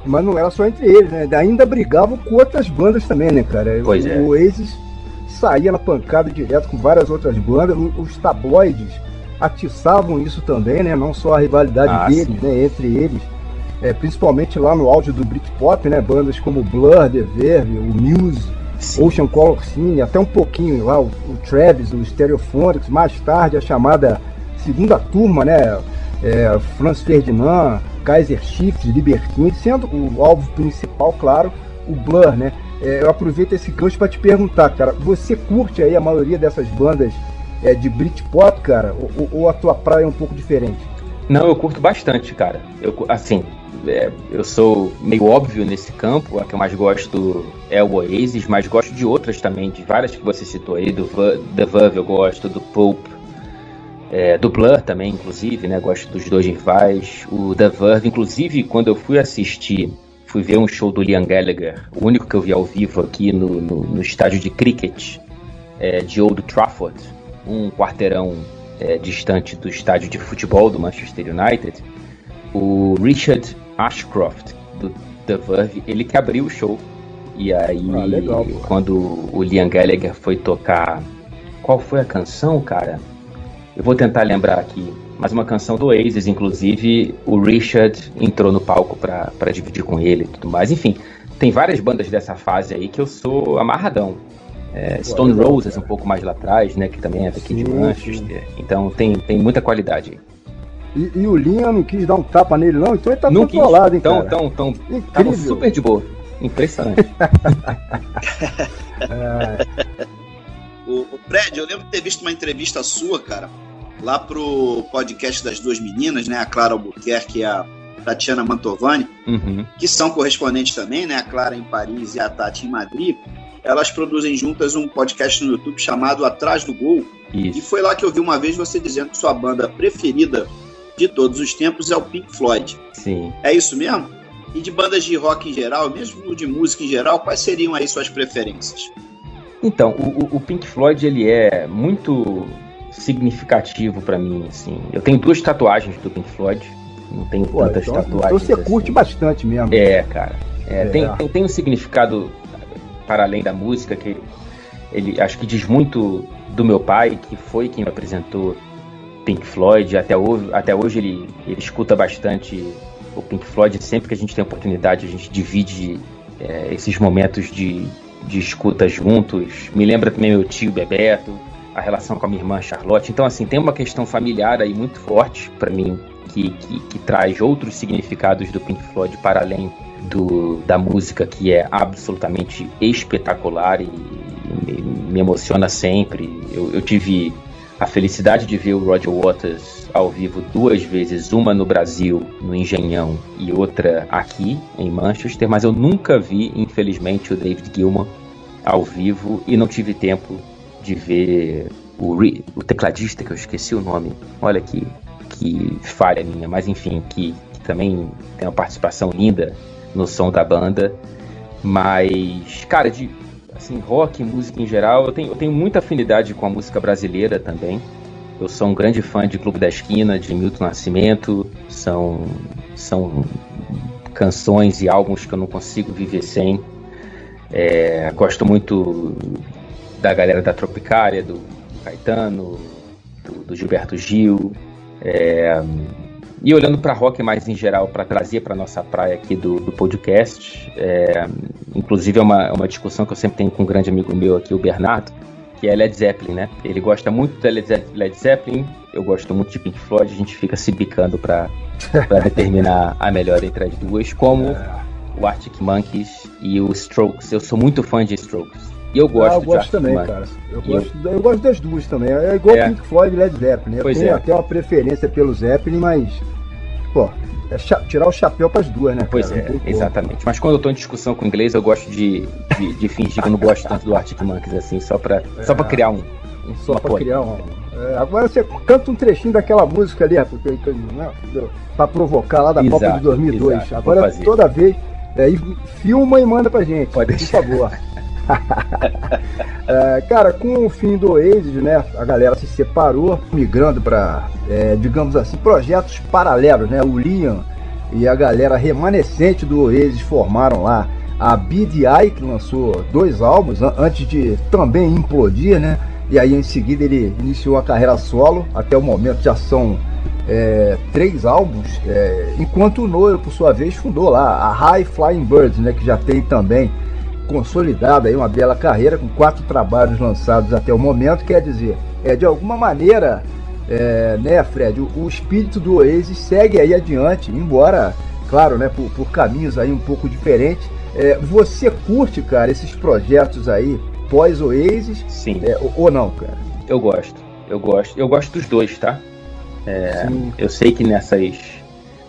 Mas não era só entre eles, né? Ainda brigavam com outras bandas também, né, cara? Pois o, é. O Oasis saía na pancada direto com várias outras bandas. Os tabloides atiçavam isso também, né? Não só a rivalidade Ah, deles, sim. né? Entre eles. É, principalmente lá no áudio do Britpop, né? Bandas como Blur, The Verve, o Muse, Sim. Ocean Color Cine, até um pouquinho lá o, o Travis, o Stereophonics, mais tarde a chamada segunda turma, né? É, Franz Ferdinand, Kaiser Chiefs, Libertine, sendo o alvo principal, claro, o Blur, né? É, eu aproveito esse gancho para te perguntar, cara, você curte aí a maioria dessas bandas é, de Britpop, cara, ou, ou- a tua praia é um pouco diferente? Não, eu curto bastante, cara. Eu, assim, é, eu sou meio óbvio nesse campo. A que eu mais gosto é o Oasis, mas gosto de outras também, de várias que você citou aí. Do The Verve eu gosto, do Pope, é, do Blur também, inclusive, né? Gosto dos dois rivais. O The Verve, inclusive, quando eu fui assistir, fui ver um show do Liam Gallagher, o único que eu vi ao vivo aqui no, no, no estádio de cricket é, de Old Trafford, um quarteirão é, distante do estádio de futebol do Manchester United, o Richard Ashcroft, do The Verve, ele que abriu o show. E aí, Ah, quando o Liam Gallagher foi tocar. Qual foi a canção, cara? Eu vou tentar lembrar aqui. Mas uma canção do Oasis, inclusive, o Richard entrou no palco pra pra dividir com ele e tudo mais. Enfim, tem várias bandas dessa fase aí que eu sou amarradão. É, Stone Roses, um pouco mais lá atrás, né? Que também é daqui de Sim, Manchester. Então tem, tem muita qualidade aí. E, e o Linha não quis dar um tapa nele, não, então ele tá Não quis. controlado, hein, Então, cara? então, então, super de boa. Impressionante. O, o Fred, eu lembro de ter visto uma entrevista sua, cara, lá pro podcast das duas meninas, né? A Clara Albuquerque e a Tatiana Mantovani, Uhum. que são correspondentes também, né? A Clara em Paris e a Tati em Madrid. Elas produzem juntas um podcast no YouTube chamado Atrás do Gol. E Isso. foi lá que eu vi uma vez você dizendo que sua banda preferida de todos os tempos é o Pink Floyd. Sim. É isso mesmo? E de bandas de rock em geral, mesmo de música em geral, quais seriam aí suas preferências? Então, o- o Pink Floyd ele é muito significativo pra mim, assim. Eu tenho duas tatuagens do Pink Floyd. Não tenho Pô, tantas então, tatuagens. então você assim. curte bastante mesmo. É, cara. É, É. Tem, tem, tem um significado para além da música que ele acho que diz muito do meu pai, que foi quem me apresentou Pink Floyd. Até hoje, até hoje ele, ele escuta bastante o Pink Floyd. Sempre que a gente tem oportunidade, a gente divide é, esses momentos de, de escuta juntos. Me lembra também meu tio Bebeto, a relação com a minha irmã Charlotte. Então, assim, tem uma questão familiar aí muito forte para mim que, que, que traz outros significados do Pink Floyd para além do, da música que é absolutamente espetacular e me, me emociona sempre. Eu, eu tive a felicidade de ver o Roger Waters ao vivo duas vezes, uma no Brasil, no Engenhão, e outra aqui, em Manchester, mas eu nunca vi, infelizmente, o David Gilmour ao vivo e não tive tempo de ver o, Ri- o tecladista, que eu esqueci o nome. Olha que, que falha minha, mas enfim, que, que também tem uma participação linda no som da banda. Mas, cara, de assim, rock, música em geral, eu tenho, eu tenho muita afinidade com a música brasileira também. Eu sou um grande fã de Clube da Esquina, de Milton Nascimento. São, são canções e álbuns que eu não consigo viver sem. É, gosto muito da galera da Tropicária, do Caetano, do, do Gilberto Gil. É, e olhando para rock mais em geral, para trazer para nossa praia aqui do, do podcast, é, inclusive é uma, é uma discussão que eu sempre tenho com um grande amigo meu aqui, o Bernardo, que é Led Zeppelin, né? Ele gosta muito da Led Ze- Led Zeppelin, eu gosto muito de Pink Floyd, a gente fica se bicando para determinar a melhor entre as duas, como o Arctic Monkeys e o Strokes. Eu sou muito fã de Strokes. E eu gosto Ah, eu de gosto também, cara. Eu gosto, eu gosto das duas também. É igual É. Pink Floyd e Led Zeppelin. Eu Pois tenho é. até uma preferência pelo Zeppelin, mas, pô, é tirar o chapéu pras duas, né? Pois cara? é, exatamente. Mas quando eu tô em discussão com inglês, eu gosto de, de, de fingir que eu não gosto tanto do Arctic Monkeys assim, só pra, só pra criar um. Só polêmica. criar um. é, agora você canta um trechinho daquela música ali, porque, que- né, provocar lá da Copa Exato, de 2002. exato, agora toda vez, é, filma e manda pra gente, Pode por favor. É, cara, com o fim do Oasis, né, a galera se separou, migrando para, digamos assim, projetos paralelos, né? O Liam e a galera remanescente do Oasis formaram lá a BDI, que lançou dois álbuns an- antes de também implodir, né? E aí em seguida ele iniciou a carreira solo, até o momento já são é, três álbuns, é, enquanto o Noel, por sua vez, fundou lá a High Flying Birds, né? Que já tem também consolidada aí uma bela carreira com quatro trabalhos lançados até o momento, quer dizer, é de alguma maneira, é, né, Fred, o, o espírito do Oasis segue aí adiante, embora, claro, né, por, por caminhos aí um pouco diferentes. É, você curte, cara, esses projetos aí pós Oasis Sim, é, ou, ou não, cara? eu gosto. Eu gosto. Eu gosto dos dois, tá? É. Eu sei que nessas,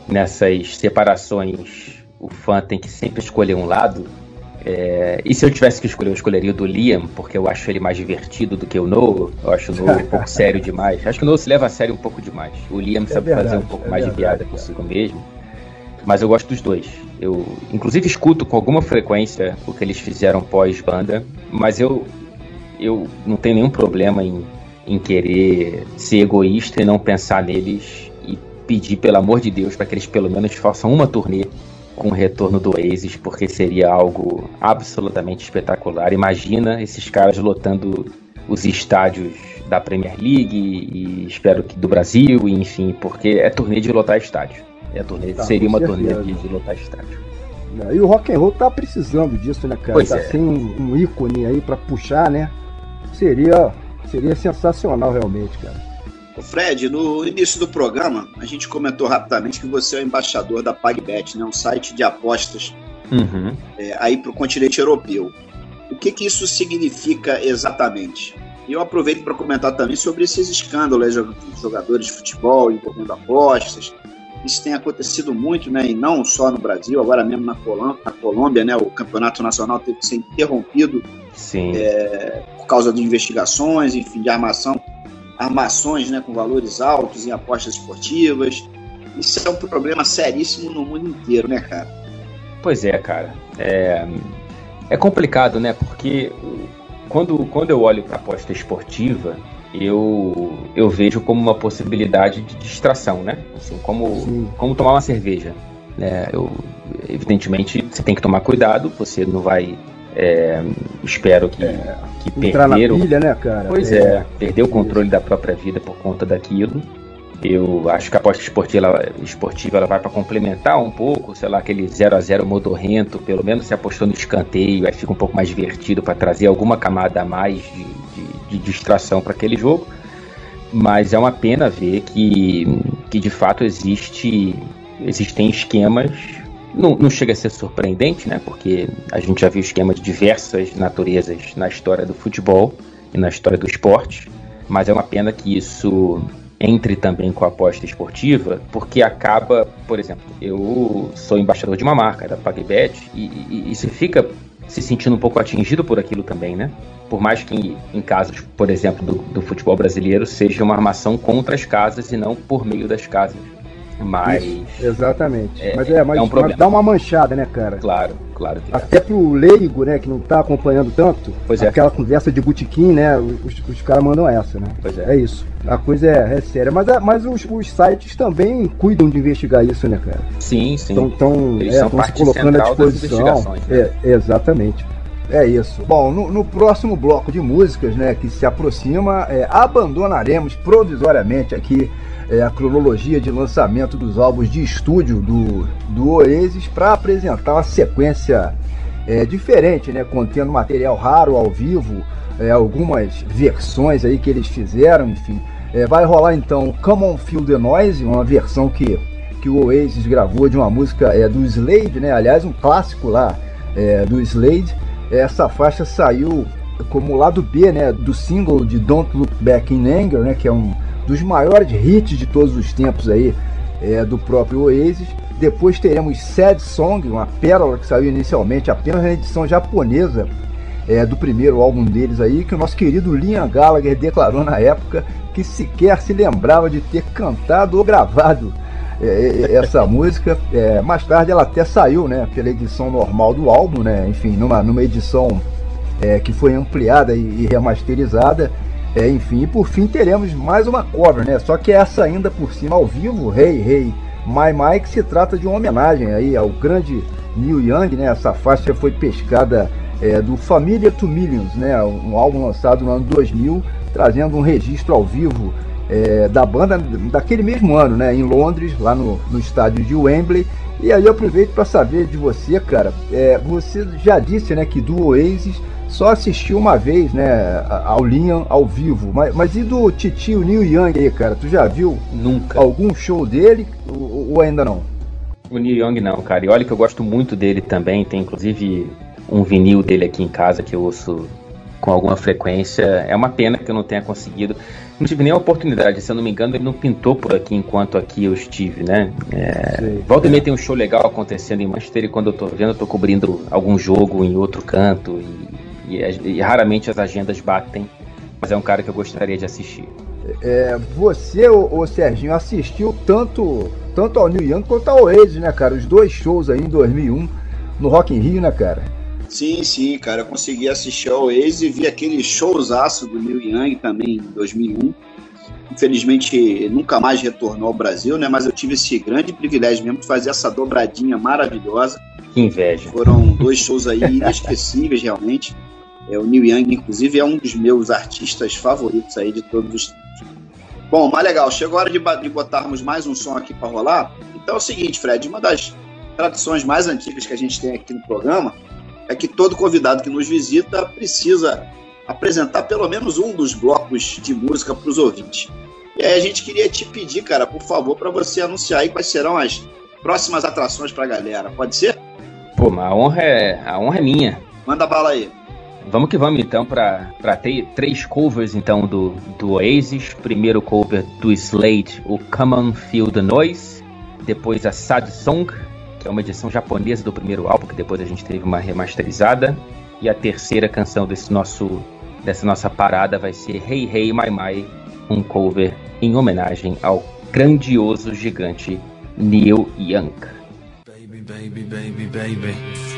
nessas separações o fã tem que sempre escolher um lado. É, e se eu tivesse que escolher, eu escolheria o do Liam, porque eu acho ele mais divertido do que o Noah. Eu acho o Noah um pouco sério demais. Acho que o Noah se leva a sério um pouco demais. O Liam sabe verdade, fazer um pouco é mais de verdade, piada cara. consigo mesmo. Mas eu gosto dos dois. Eu, inclusive, escuto com alguma frequência o que eles fizeram pós-banda, mas eu, eu não tenho nenhum problema em, em querer ser egoísta e não pensar neles e pedir, pelo amor de Deus, para que eles pelo menos façam uma turnê com o retorno do Oasis, porque seria algo absolutamente espetacular. Imagina esses caras lotando os estádios da Premier League e espero que do Brasil, e enfim, porque é turnê de lotar estádio. É turnê, Tá, seria uma turnê de, de lotar estádio. E o rock and roll tá precisando disso, né, cara? Pois tá é. sem um, um ícone aí pra puxar, né? Seria, seria sensacional realmente, cara. Fred, no início do programa, a gente comentou rapidamente que você é o embaixador da PagBet, né? um site de apostas Uhum. é, aí para o continente europeu. O que, que isso significa exatamente? E eu aproveito para comentar também sobre esses escândalos de jogadores de futebol envolvendo apostas. Isso tem acontecido muito, né? E não só no Brasil, agora mesmo na Colômbia, na Colômbia né? O campeonato nacional teve que ser interrompido Sim. é, por causa de investigações, enfim, de armação, armações, né? Com valores altos em apostas esportivas. Isso é um problema seríssimo no mundo inteiro, né, cara? Pois é, cara. É, é complicado, né? Porque quando, quando eu olho para a aposta esportiva, eu, eu vejo como uma possibilidade de distração, né? Assim, como, como tomar uma cerveja. Né? Eu, evidentemente, você tem que tomar cuidado, você não vai. É, espero que, que Entrar na perder o, pilha, né, cara? Pois é, perder o controle da própria vida por conta daquilo. Eu acho que a aposta esportiva, ela, esportiva ela vai para complementar um pouco, sei lá, aquele 0 a 0 modorrento, pelo menos se apostou no escanteio, aí fica um pouco mais divertido para trazer alguma camada a mais de, de- de distração para aquele jogo. Mas é uma pena ver que, que de fato existe, existem esquemas. Não, não chega a ser surpreendente, né? Porque a gente já viu esquemas de diversas naturezas na história do futebol e na história do esporte. Mas é uma pena que isso entre também com a aposta esportiva, porque acaba, por exemplo, eu sou embaixador de uma marca, da PagBet, e, você fica se sentindo um pouco atingido por aquilo também, né? Por mais que em casos, por exemplo, do, do futebol brasileiro, seja uma armação contra as casas e não por meio das casas. Mas, Exatamente. É- mas é, mas, é um mas dá uma manchada, né, cara? claro, claro que é. Até pro leigo, né, que não tá acompanhando tanto, Pois é. aquela conversa de botequim, né, os, os caras mandam essa, né? Pois é. É isso. A coisa é, é séria. Mas, é- mas os, os sites também cuidam de investigar isso, né, cara? Sim, sim. Então, tão, Eles é, são tão se parte colocando à disposição. né? É, exatamente. É isso. Bom, no, no próximo bloco de músicas, né, que se aproxima, é, abandonaremos provisoriamente aqui é, a cronologia de lançamento dos álbuns de estúdio do, do Oasis para apresentar uma sequência é, diferente, né, contendo material raro ao vivo, é, algumas versões aí que eles fizeram, enfim. É, vai rolar então Come On Feel the Noise, uma versão que, que o Oasis gravou de uma música é, do Slade, né? Aliás, um clássico lá é, do Slade. Essa faixa saiu como lado B, né, do single de Don't Look Back in Anger, né, que é um dos maiores hits de todos os tempos aí é, do próprio Oasis. Depois teremos Sad Song, uma pérola que saiu inicialmente apenas na edição japonesa é, do primeiro álbum deles aí, que o nosso querido Liam Gallagher declarou na época que sequer se lembrava de ter cantado ou gravado é, é, essa música. É, mais tarde ela até saiu, né, pela edição normal do álbum, né, enfim, numa, numa edição é, que foi ampliada e, e remasterizada. É, enfim, e por fim teremos mais uma cover, né? Só que essa ainda por cima ao vivo, Hey Hey My My, que se trata de uma homenagem aí ao grande Neil Young, né? Essa faixa foi pescada é, do Familiar to Millions, né? Um álbum lançado no ano 2000, trazendo um registro ao vivo é, da banda daquele mesmo ano, né? Em Londres, lá no, no estádio de Wembley. E aí eu aproveito para saber de você, cara. É, você já disse, né, que do Oasis só assistiu uma vez, né, ao Liam ao vivo. Mas, mas e do Titio Neil Young aí, cara? Tu já viu Nunca. algum show dele ou, ou ainda não? O Neil Young não, cara. E olha que eu gosto muito dele também. Tem inclusive um vinil dele aqui em casa que eu ouço com alguma frequência. É uma pena que eu não tenha conseguido. Não tive nem a oportunidade, se eu não me engano, ele não pintou por aqui enquanto aqui eu estive, né? É, volta e meia tem um show legal acontecendo em Manchester e quando eu tô vendo, eu tô cobrindo algum jogo em outro canto e, e- e raramente as agendas batem. Mas é um cara que eu gostaria de assistir. É, você, ô, ô Serginho, assistiu tanto, tanto ao Neil Young quanto ao Oasis, né, cara? Os dois shows aí em 2001 no Rock in Rio, né, cara? Sim, sim, cara. Eu consegui assistir ao Oasis e vi aquele showzaço do Neil Young também em 2001. Infelizmente, nunca mais retornou ao Brasil, né? Mas eu tive esse grande privilégio mesmo de fazer essa dobradinha maravilhosa. Que inveja. Foram dois shows aí inesquecíveis, realmente. É, o Neil Young, inclusive, é um dos meus artistas favoritos aí de todos os tempos. Bom, mas legal, chegou a hora de, de botarmos mais um som aqui para rolar. Então é o seguinte, Fred, uma das tradições mais antigas que a gente tem aqui no programa é que todo convidado que nos visita precisa apresentar pelo menos um dos blocos de música para os ouvintes. E aí a gente queria te pedir, cara, por favor, para você anunciar aí quais serão as próximas atrações para a galera. Pode ser? Pô, mas a honra é, a honra é minha. Manda bala aí. Vamos que vamos então para ter três covers então do, do Oasis. Primeiro cover do Slade, o Come On Feel the Noise. Depois a Sad Song, que é uma edição japonesa do primeiro álbum, que depois a gente teve uma remasterizada. E a terceira canção desse nosso, dessa nossa parada vai ser Hey Hey My My, um cover em homenagem ao grandioso gigante Neil Young. Baby, baby, baby, baby.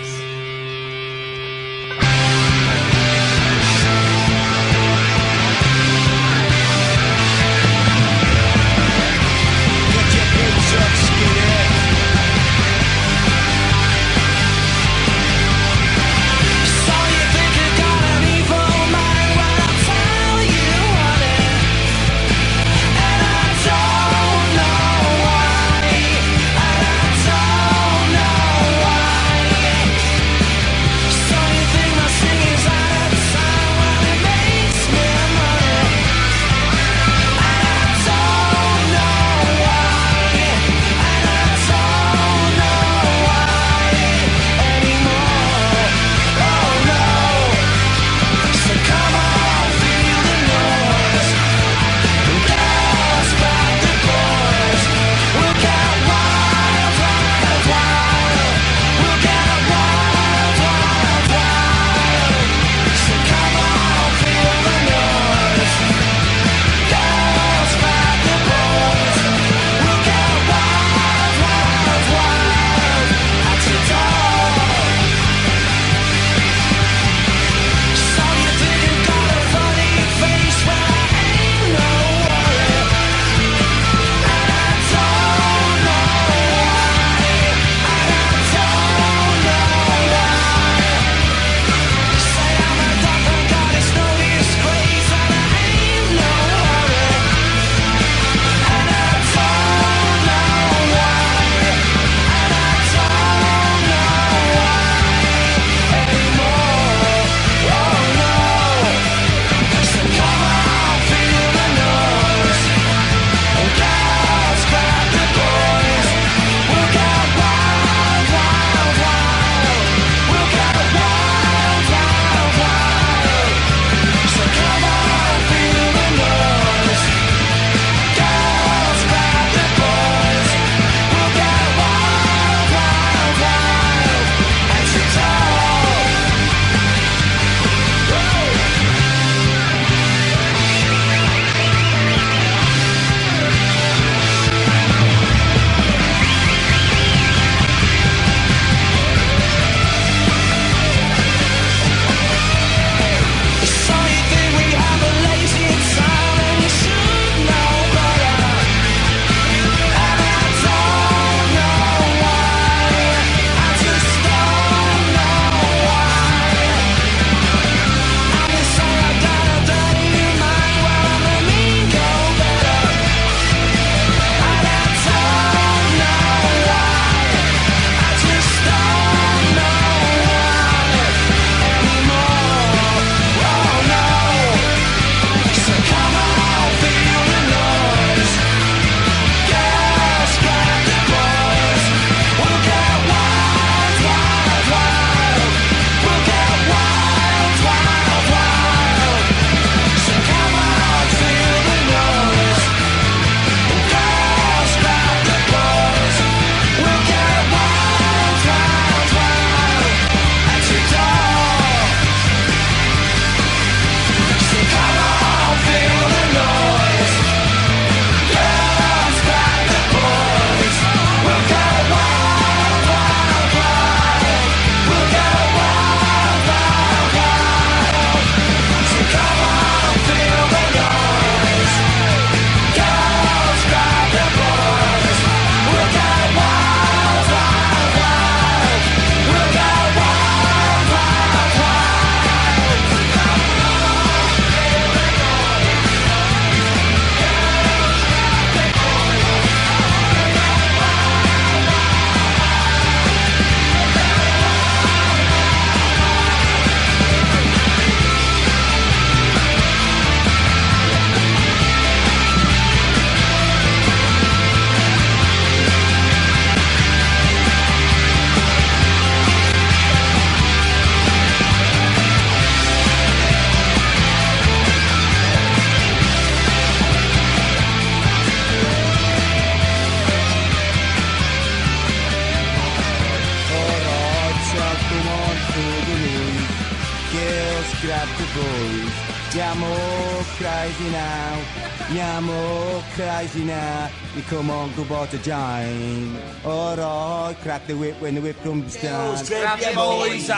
Crazy now. You come on, go about the giant. Alright, crack the whip when the whip comes down. Crack the whip, boys!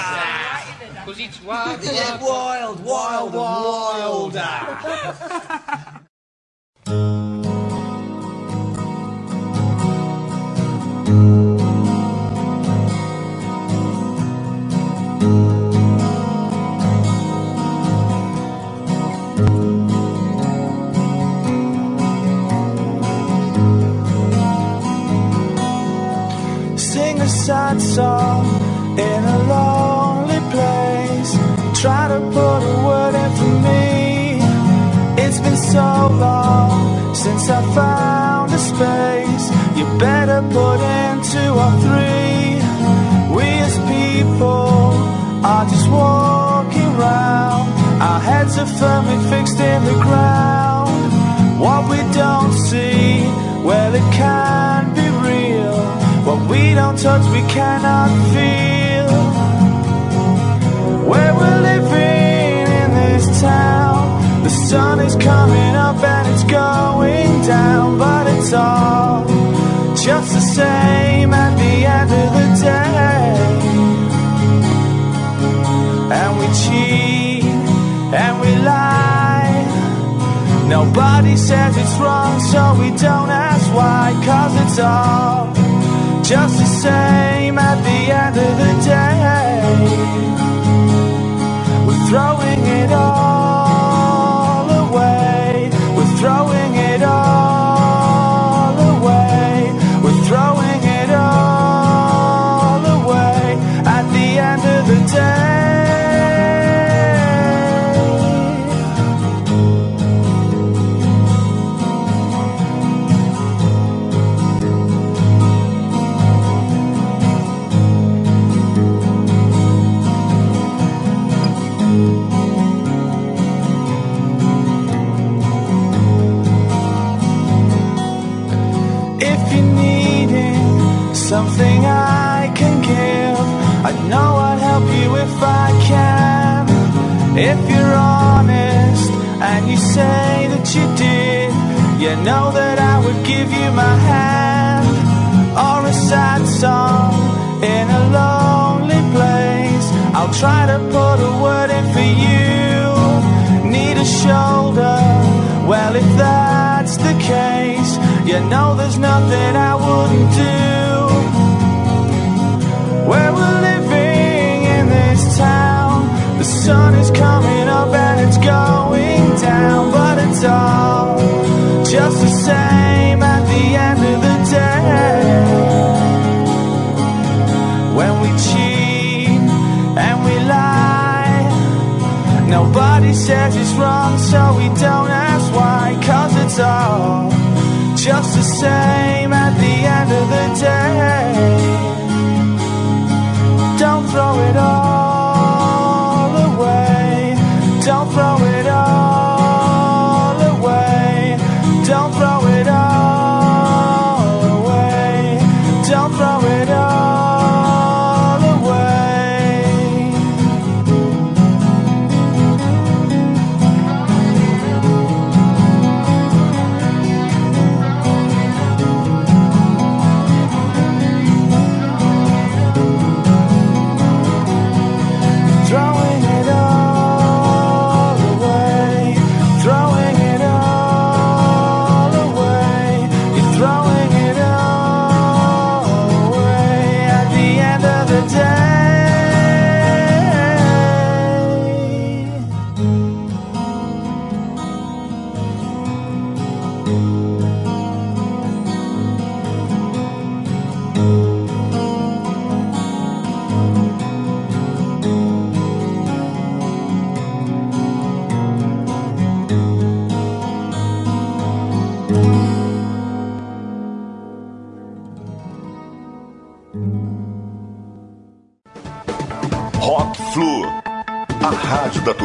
Così ci guarda. Wild, wild, wilder. Sad song in a lonely place. Try to put a word in for me. It's been so long since I found a space. You better put in two or three. We as people are just walking round. Our heads are firmly fixed in the ground. What we don't see, well, it can don't touch, we cannot feel. Where we're living in this town, the sun is coming up and it's going down, but it's all just the same at the end of the day. And we cheat and we lie. Nobody says it's wrong, so we don't ask why, cause it's all just the same at the end of the day. We're throwing it all away. We're throwing say that you did, you know that I would give you my hand. Or a sad song in a lonely place. I'll try to put a word in for you. Need a shoulder, well, if that's the case, you know there's nothing I wouldn't do. Where we're living in this town, the sun is coming up and it's going down, it's all just the same at the end of the day. When we cheat and we lie, nobody says it's wrong, so we don't ask why, cause it's all just the same at the end of the day. Don't throw it all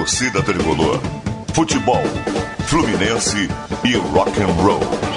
torcida tricolor. Futebol, Fluminense e rock and roll.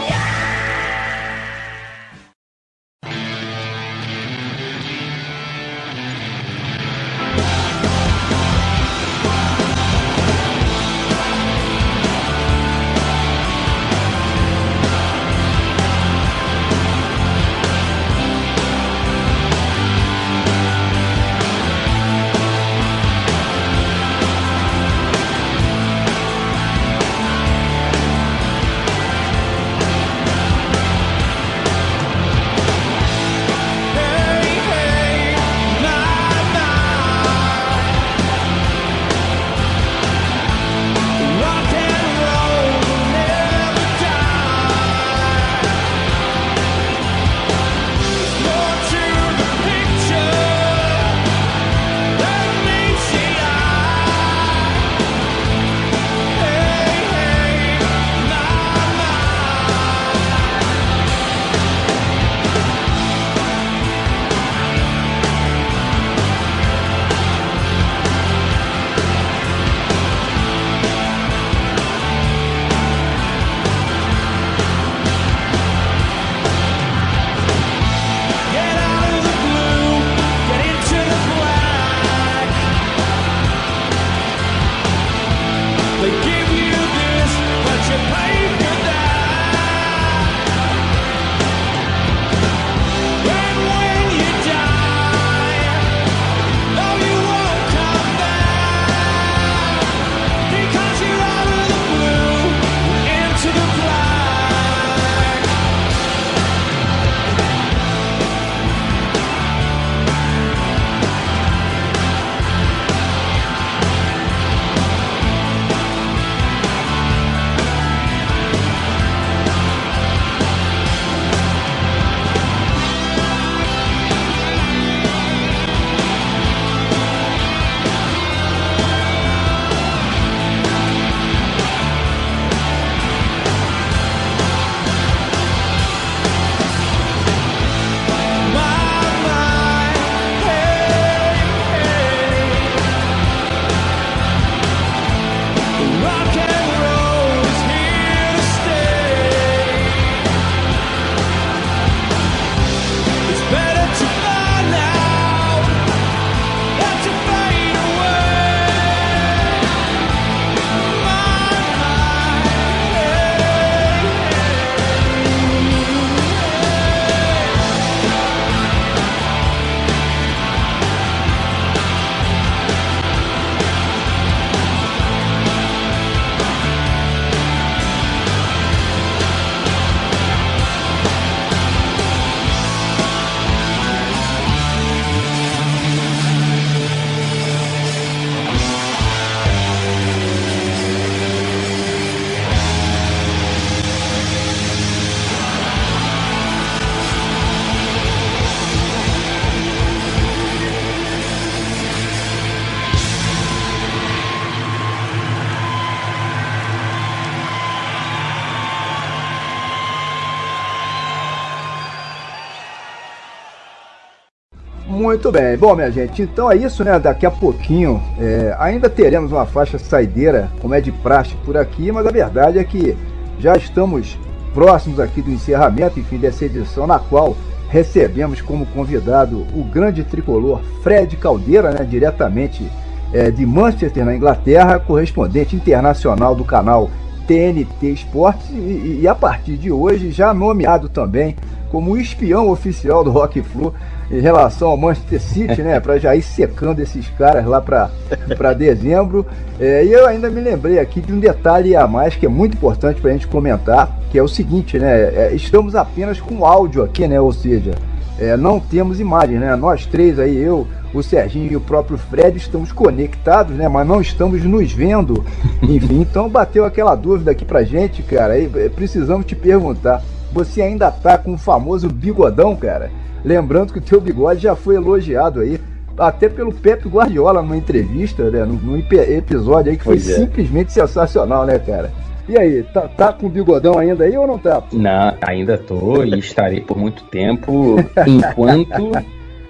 Muito bem. Bom, minha gente, então é isso, né? Daqui a pouquinho é, ainda teremos uma faixa saideira, como é de praxe por aqui, mas a verdade é que já estamos próximos aqui do encerramento, enfim, dessa edição, na qual recebemos como convidado o grande tricolor Fred Caldeira, né? Diretamente é, de Manchester, na Inglaterra, correspondente internacional do canal TNT Esportes e, e a partir de hoje já nomeado também como espião oficial do Rock Flu em relação ao Manchester City, né? Para já ir secando esses caras lá para dezembro. É, e eu ainda me lembrei aqui de um detalhe a mais que é muito importante para a gente comentar, que é o seguinte, né? É, estamos apenas com áudio aqui, né? Ou seja, é, não temos imagem, né? Nós três aí, eu, o Serginho e o próprio Fred estamos conectados, né? Mas não estamos nos vendo. Enfim, então bateu aquela dúvida aqui pra gente, cara. E precisamos te perguntar. Você ainda tá com o famoso bigodão, cara? Lembrando que o teu bigode já foi elogiado aí, até pelo Pepe Guardiola numa entrevista, né? Num, episódio aí que foi é. simplesmente sensacional, né, cara? E aí, tá, tá com o bigodão ainda aí ou não tá? Não, ainda tô e estarei por muito tempo, enquanto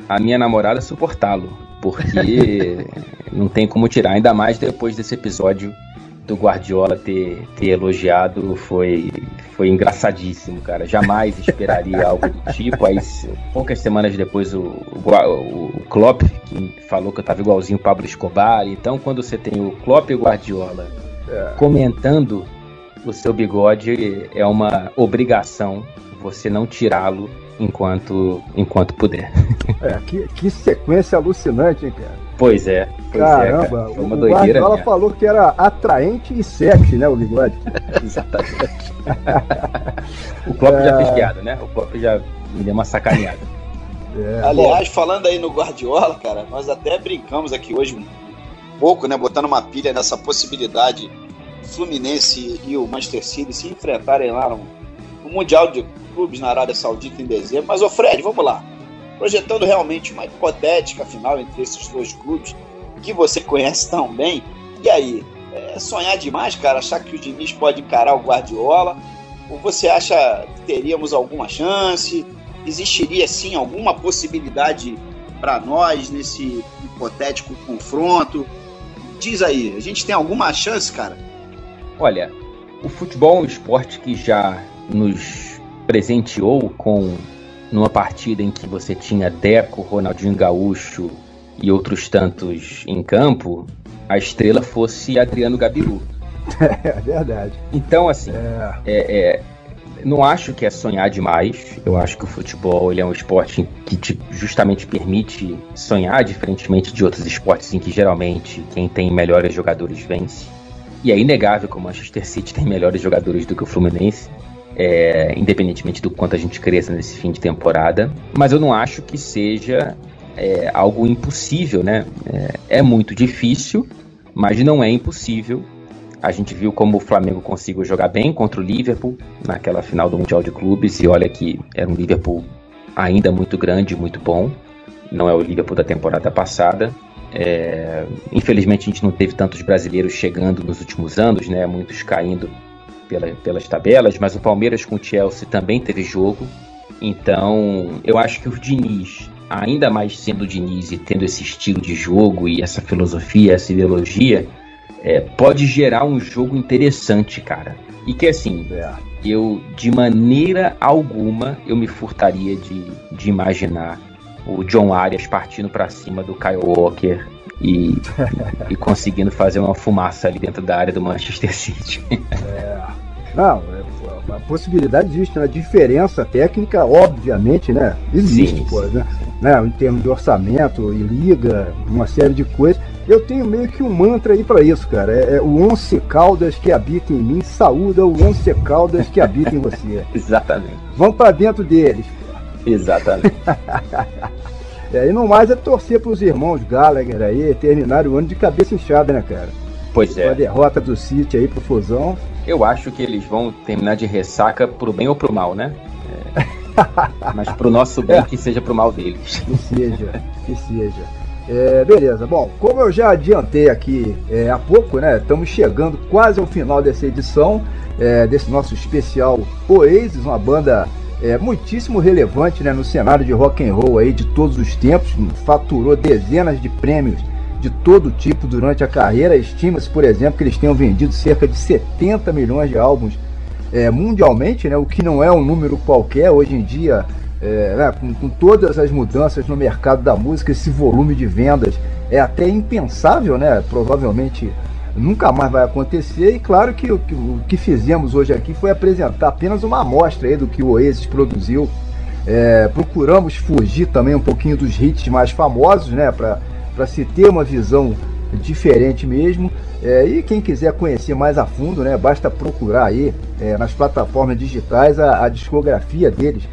a minha namorada suportá-lo. Porque não tem como tirar, ainda mais depois desse episódio do Guardiola ter, ter elogiado foi, foi engraçadíssimo, cara. Jamais esperaria algo do tipo. Aí, poucas semanas depois, o, o, o Klopp, que falou que eu tava igualzinho o Pablo Escobar. Então, quando você tem o Klopp e o Guardiola é. comentando o seu bigode, é uma obrigação você não tirá-lo enquanto, enquanto puder. É, que, que sequência alucinante, hein, cara? Pois é. Pois Caramba, é, Foi uma o doideira. Ela falou que era atraente e sexy, né, o bigode? Exatamente. o Klopp é... já fez piada, né? O Klopp já me deu uma sacaneada. É, Aliás, bom. falando aí no Guardiola, cara, nós até brincamos aqui hoje um pouco, né? Botando uma pilha nessa possibilidade Fluminense e o Manchester City se enfrentarem lá no, no Mundial de Clubes na Arábia Saudita em dezembro. Mas, ô Fred, vamos lá projetando realmente uma hipotética final entre esses dois clubes que você conhece tão bem. E aí, é sonhar demais, cara, achar que o Diniz pode encarar o Guardiola? Ou você acha que teríamos alguma chance? Existiria sim alguma possibilidade para nós nesse hipotético confronto? Diz aí, a gente tem alguma chance, cara? Olha, o futebol é um esporte que já nos presenteou com numa partida em que você tinha Deco, Ronaldinho Gaúcho e outros tantos em campo, a estrela fosse Adriano Gabiru. É verdade. Então, assim, é. É, é, não acho que é sonhar demais. Eu acho que o futebol ele é um esporte que te justamente permite sonhar, diferentemente de outros esportes em que geralmente quem tem melhores jogadores vence. E é inegável que o Manchester City tem melhores jogadores do que o Fluminense é, independentemente do quanto a gente cresça nesse fim de temporada. Mas eu não acho que seja é, algo impossível, né? É, é, muito difícil, mas não é impossível. A gente viu como o Flamengo conseguiu jogar bem contra o Liverpool naquela final do Mundial de Clubes, e olha que era um Liverpool ainda muito grande, muito bom. Não é o Liverpool da temporada passada. É, infelizmente a gente não teve tantos brasileiros chegando nos últimos anos, né? Muitos caindo pela, pelas tabelas, mas o Palmeiras com o Chelsea também teve jogo. Então, eu acho que o Diniz, ainda mais sendo o Diniz e tendo esse estilo de jogo e essa filosofia, essa ideologia, é, pode gerar um jogo interessante, cara. E que assim, eu de maneira alguma eu me furtaria de, de imaginar o John Arias partindo para cima do Kyle Walker e, e conseguindo fazer uma fumaça ali dentro da área do Manchester City. Não, é, a possibilidade existe, né? A diferença técnica, obviamente, né? Existe, sim, pô, sim. Né? né? Em termos de orçamento e liga, uma série de coisas. Eu tenho meio que um mantra aí para isso, cara. É, é, o Once Caldas que habita em mim, saúda o Once Caldas que habita em você. Exatamente. Vamos para dentro deles. Exatamente. É, e no mais é torcer para os irmãos Gallagher aí terminar o ano de cabeça inchada, né, cara? Pois é. Com a derrota do City aí pro Fusão. Eu acho que eles vão terminar de ressaca pro bem ou pro mal, né? É. Mas pro nosso bem, é. que seja pro mal deles. Que seja, que seja. É, beleza, bom, como eu já adiantei aqui é, há pouco, né? Estamos chegando quase ao final dessa edição, é, desse nosso especial Oasis, uma banda é, muitíssimo relevante né, no cenário de rock and roll aí de todos os tempos, faturou dezenas de prêmios de todo tipo durante a carreira. Estima-se, por exemplo, que eles tenham vendido cerca de 70 milhões de álbuns é, mundialmente, né, o que não é um número qualquer hoje em dia. É, né, com, com, todas as mudanças no mercado da música, esse volume de vendas é até impensável, né? Provavelmente nunca mais vai acontecer. E claro que o, que o que fizemos hoje aqui foi apresentar apenas uma amostra aí do que o Oasis produziu. É, procuramos fugir também um pouquinho dos hits mais famosos, né? Para se ter uma visão diferente mesmo. É, e quem quiser conhecer mais a fundo, né? Basta procurar aí é, nas plataformas digitais a, a discografia deles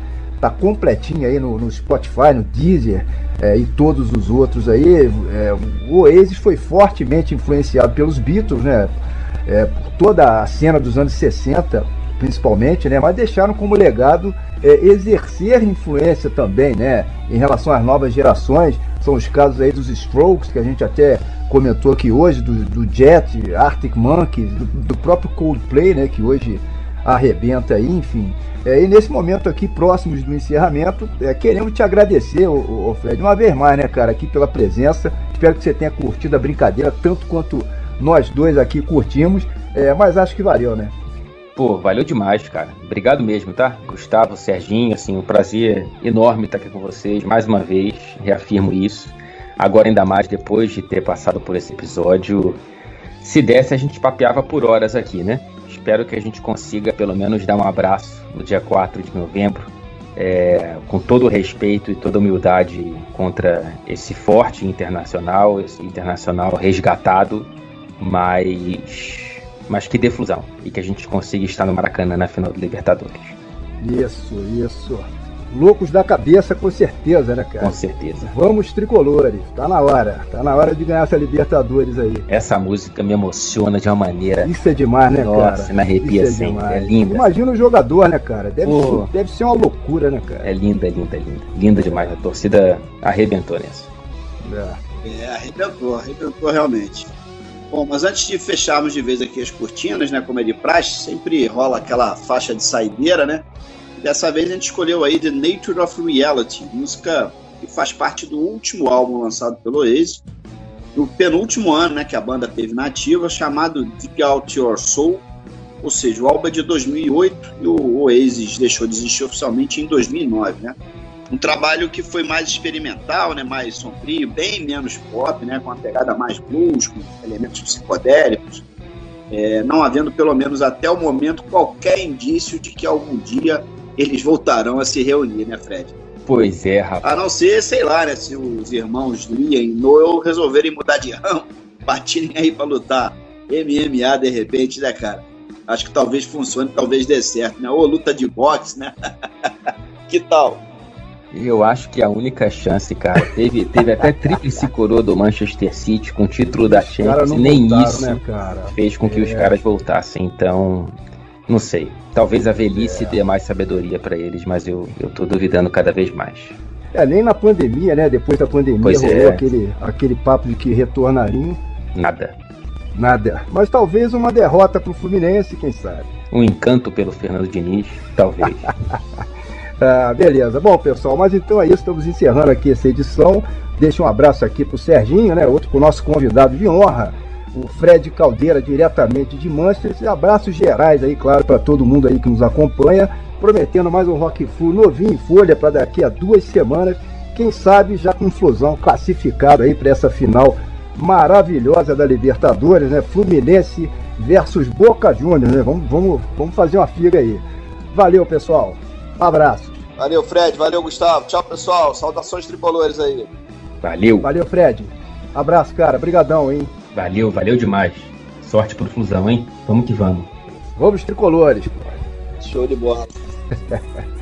tá completinha aí no, no Spotify, no Deezer é, e todos os outros aí. É, o Oasis foi fortemente influenciado pelos Beatles, né? É, por toda a cena dos anos 60, principalmente, né? Mas deixaram como legado é, exercer influência também, né? Em relação às novas gerações. São os casos aí dos Strokes, que a gente até comentou aqui hoje, do, do Jet, Arctic Monkeys, do, do próprio Coldplay, né? Que hoje arrebenta aí, enfim. É, e nesse momento aqui, próximos do encerramento, é, queremos te agradecer, ô, ô, Fred, uma vez mais, né, cara, aqui pela presença. Espero que você tenha curtido a brincadeira, tanto quanto nós dois aqui curtimos, é, mas acho que valeu, né? Pô, valeu demais, cara. Obrigado mesmo, tá? Gustavo, Serginho, assim, um prazer enorme estar aqui com vocês mais uma vez, reafirmo isso. Agora, ainda mais depois de ter passado por esse episódio, se desse, a gente papeava por horas aqui, né? Espero que a gente consiga pelo menos dar um abraço no dia 4 de novembro, é, com todo o respeito e toda humildade contra esse forte internacional, esse internacional resgatado, mas, mas que defusão e que a gente consiga estar no Maracanã na final do Libertadores. Isso, isso. Loucos da cabeça, com certeza, né, cara? Com certeza. Vamos tricolores, tá na hora. Tá na hora de ganhar essa Libertadores aí. Essa música me emociona de uma maneira. Isso é demais, né, Nossa, cara? Nossa, me arrepia Isso é sempre. É, demais. linda. Imagina o jogador, né, cara? Deve, Pô. deve ser uma loucura, né, cara? É linda, linda, linda. Linda demais. A torcida arrebentou nessa. É. É, arrebentou, arrebentou realmente. Bom, mas antes de fecharmos de vez aqui as cortinas, né, como é de praxe, sempre rola aquela faixa de saideira, né? Dessa vez a gente escolheu aí The Nature of Reality, música que faz parte do último álbum lançado pelo Oasis, do penúltimo ano né, que a banda teve na ativa, chamado Dig Out Your Soul, ou seja, o álbum é de 2008 e o Oasis deixou de existir oficialmente em 2009, né? Um trabalho que foi mais experimental, né, mais sombrio, bem menos pop, né, com uma pegada mais blues, com elementos psicodélicos, é, não havendo pelo menos até o momento qualquer indício de que algum dia eles voltarão a se reunir, né, Fred? Pois é, rapaz. A não ser, sei lá, né, se os irmãos Liam e Noel resolverem mudar de ramo, partirem aí pra lutar MMA de repente, né, cara? Acho que talvez funcione, talvez dê certo, né? Ou luta de boxe, né? que tal? Eu acho que a única chance, cara, teve, teve até tríplice coroa do Manchester City com o título da Os Champions, e nem voltaram, isso né, fez com que os É. caras voltassem. Então, não sei. Talvez a velhice dê mais sabedoria pra eles, mas eu, eu tô duvidando cada vez mais. É, nem na pandemia, né? Depois da pandemia Pois rolou é. aquele, aquele papo de que retornariam. Nada. Nada. Mas talvez uma derrota pro Fluminense, quem sabe. Um encanto pelo Fernando Diniz, talvez. Ah, beleza. Bom, pessoal, mas então é isso. Estamos encerrando aqui essa edição. Deixa um abraço aqui pro Serginho, né? Outro pro nosso convidado de honra, o Fred Caldeira, diretamente de Manchester. Abraços gerais aí, claro, para todo mundo aí que nos acompanha. Prometendo mais um Rock Flu novinho em folha para daqui a duas semanas. Quem sabe já com Flusão classificado aí para essa final maravilhosa da Libertadores, né? Fluminense versus Boca Juniors, né? Vamos, vamos, vamos fazer uma figa aí. Valeu, pessoal. Um abraço. Valeu, Fred. Valeu, Gustavo. Tchau, pessoal. Saudações tricolores aí. Valeu, Valeu, Fred. Abraço, cara. Brigadão, hein? valeu, valeu demais. Sorte pro Flusão, hein? Vamos que vamos. Vamos tricolores. Show de bola.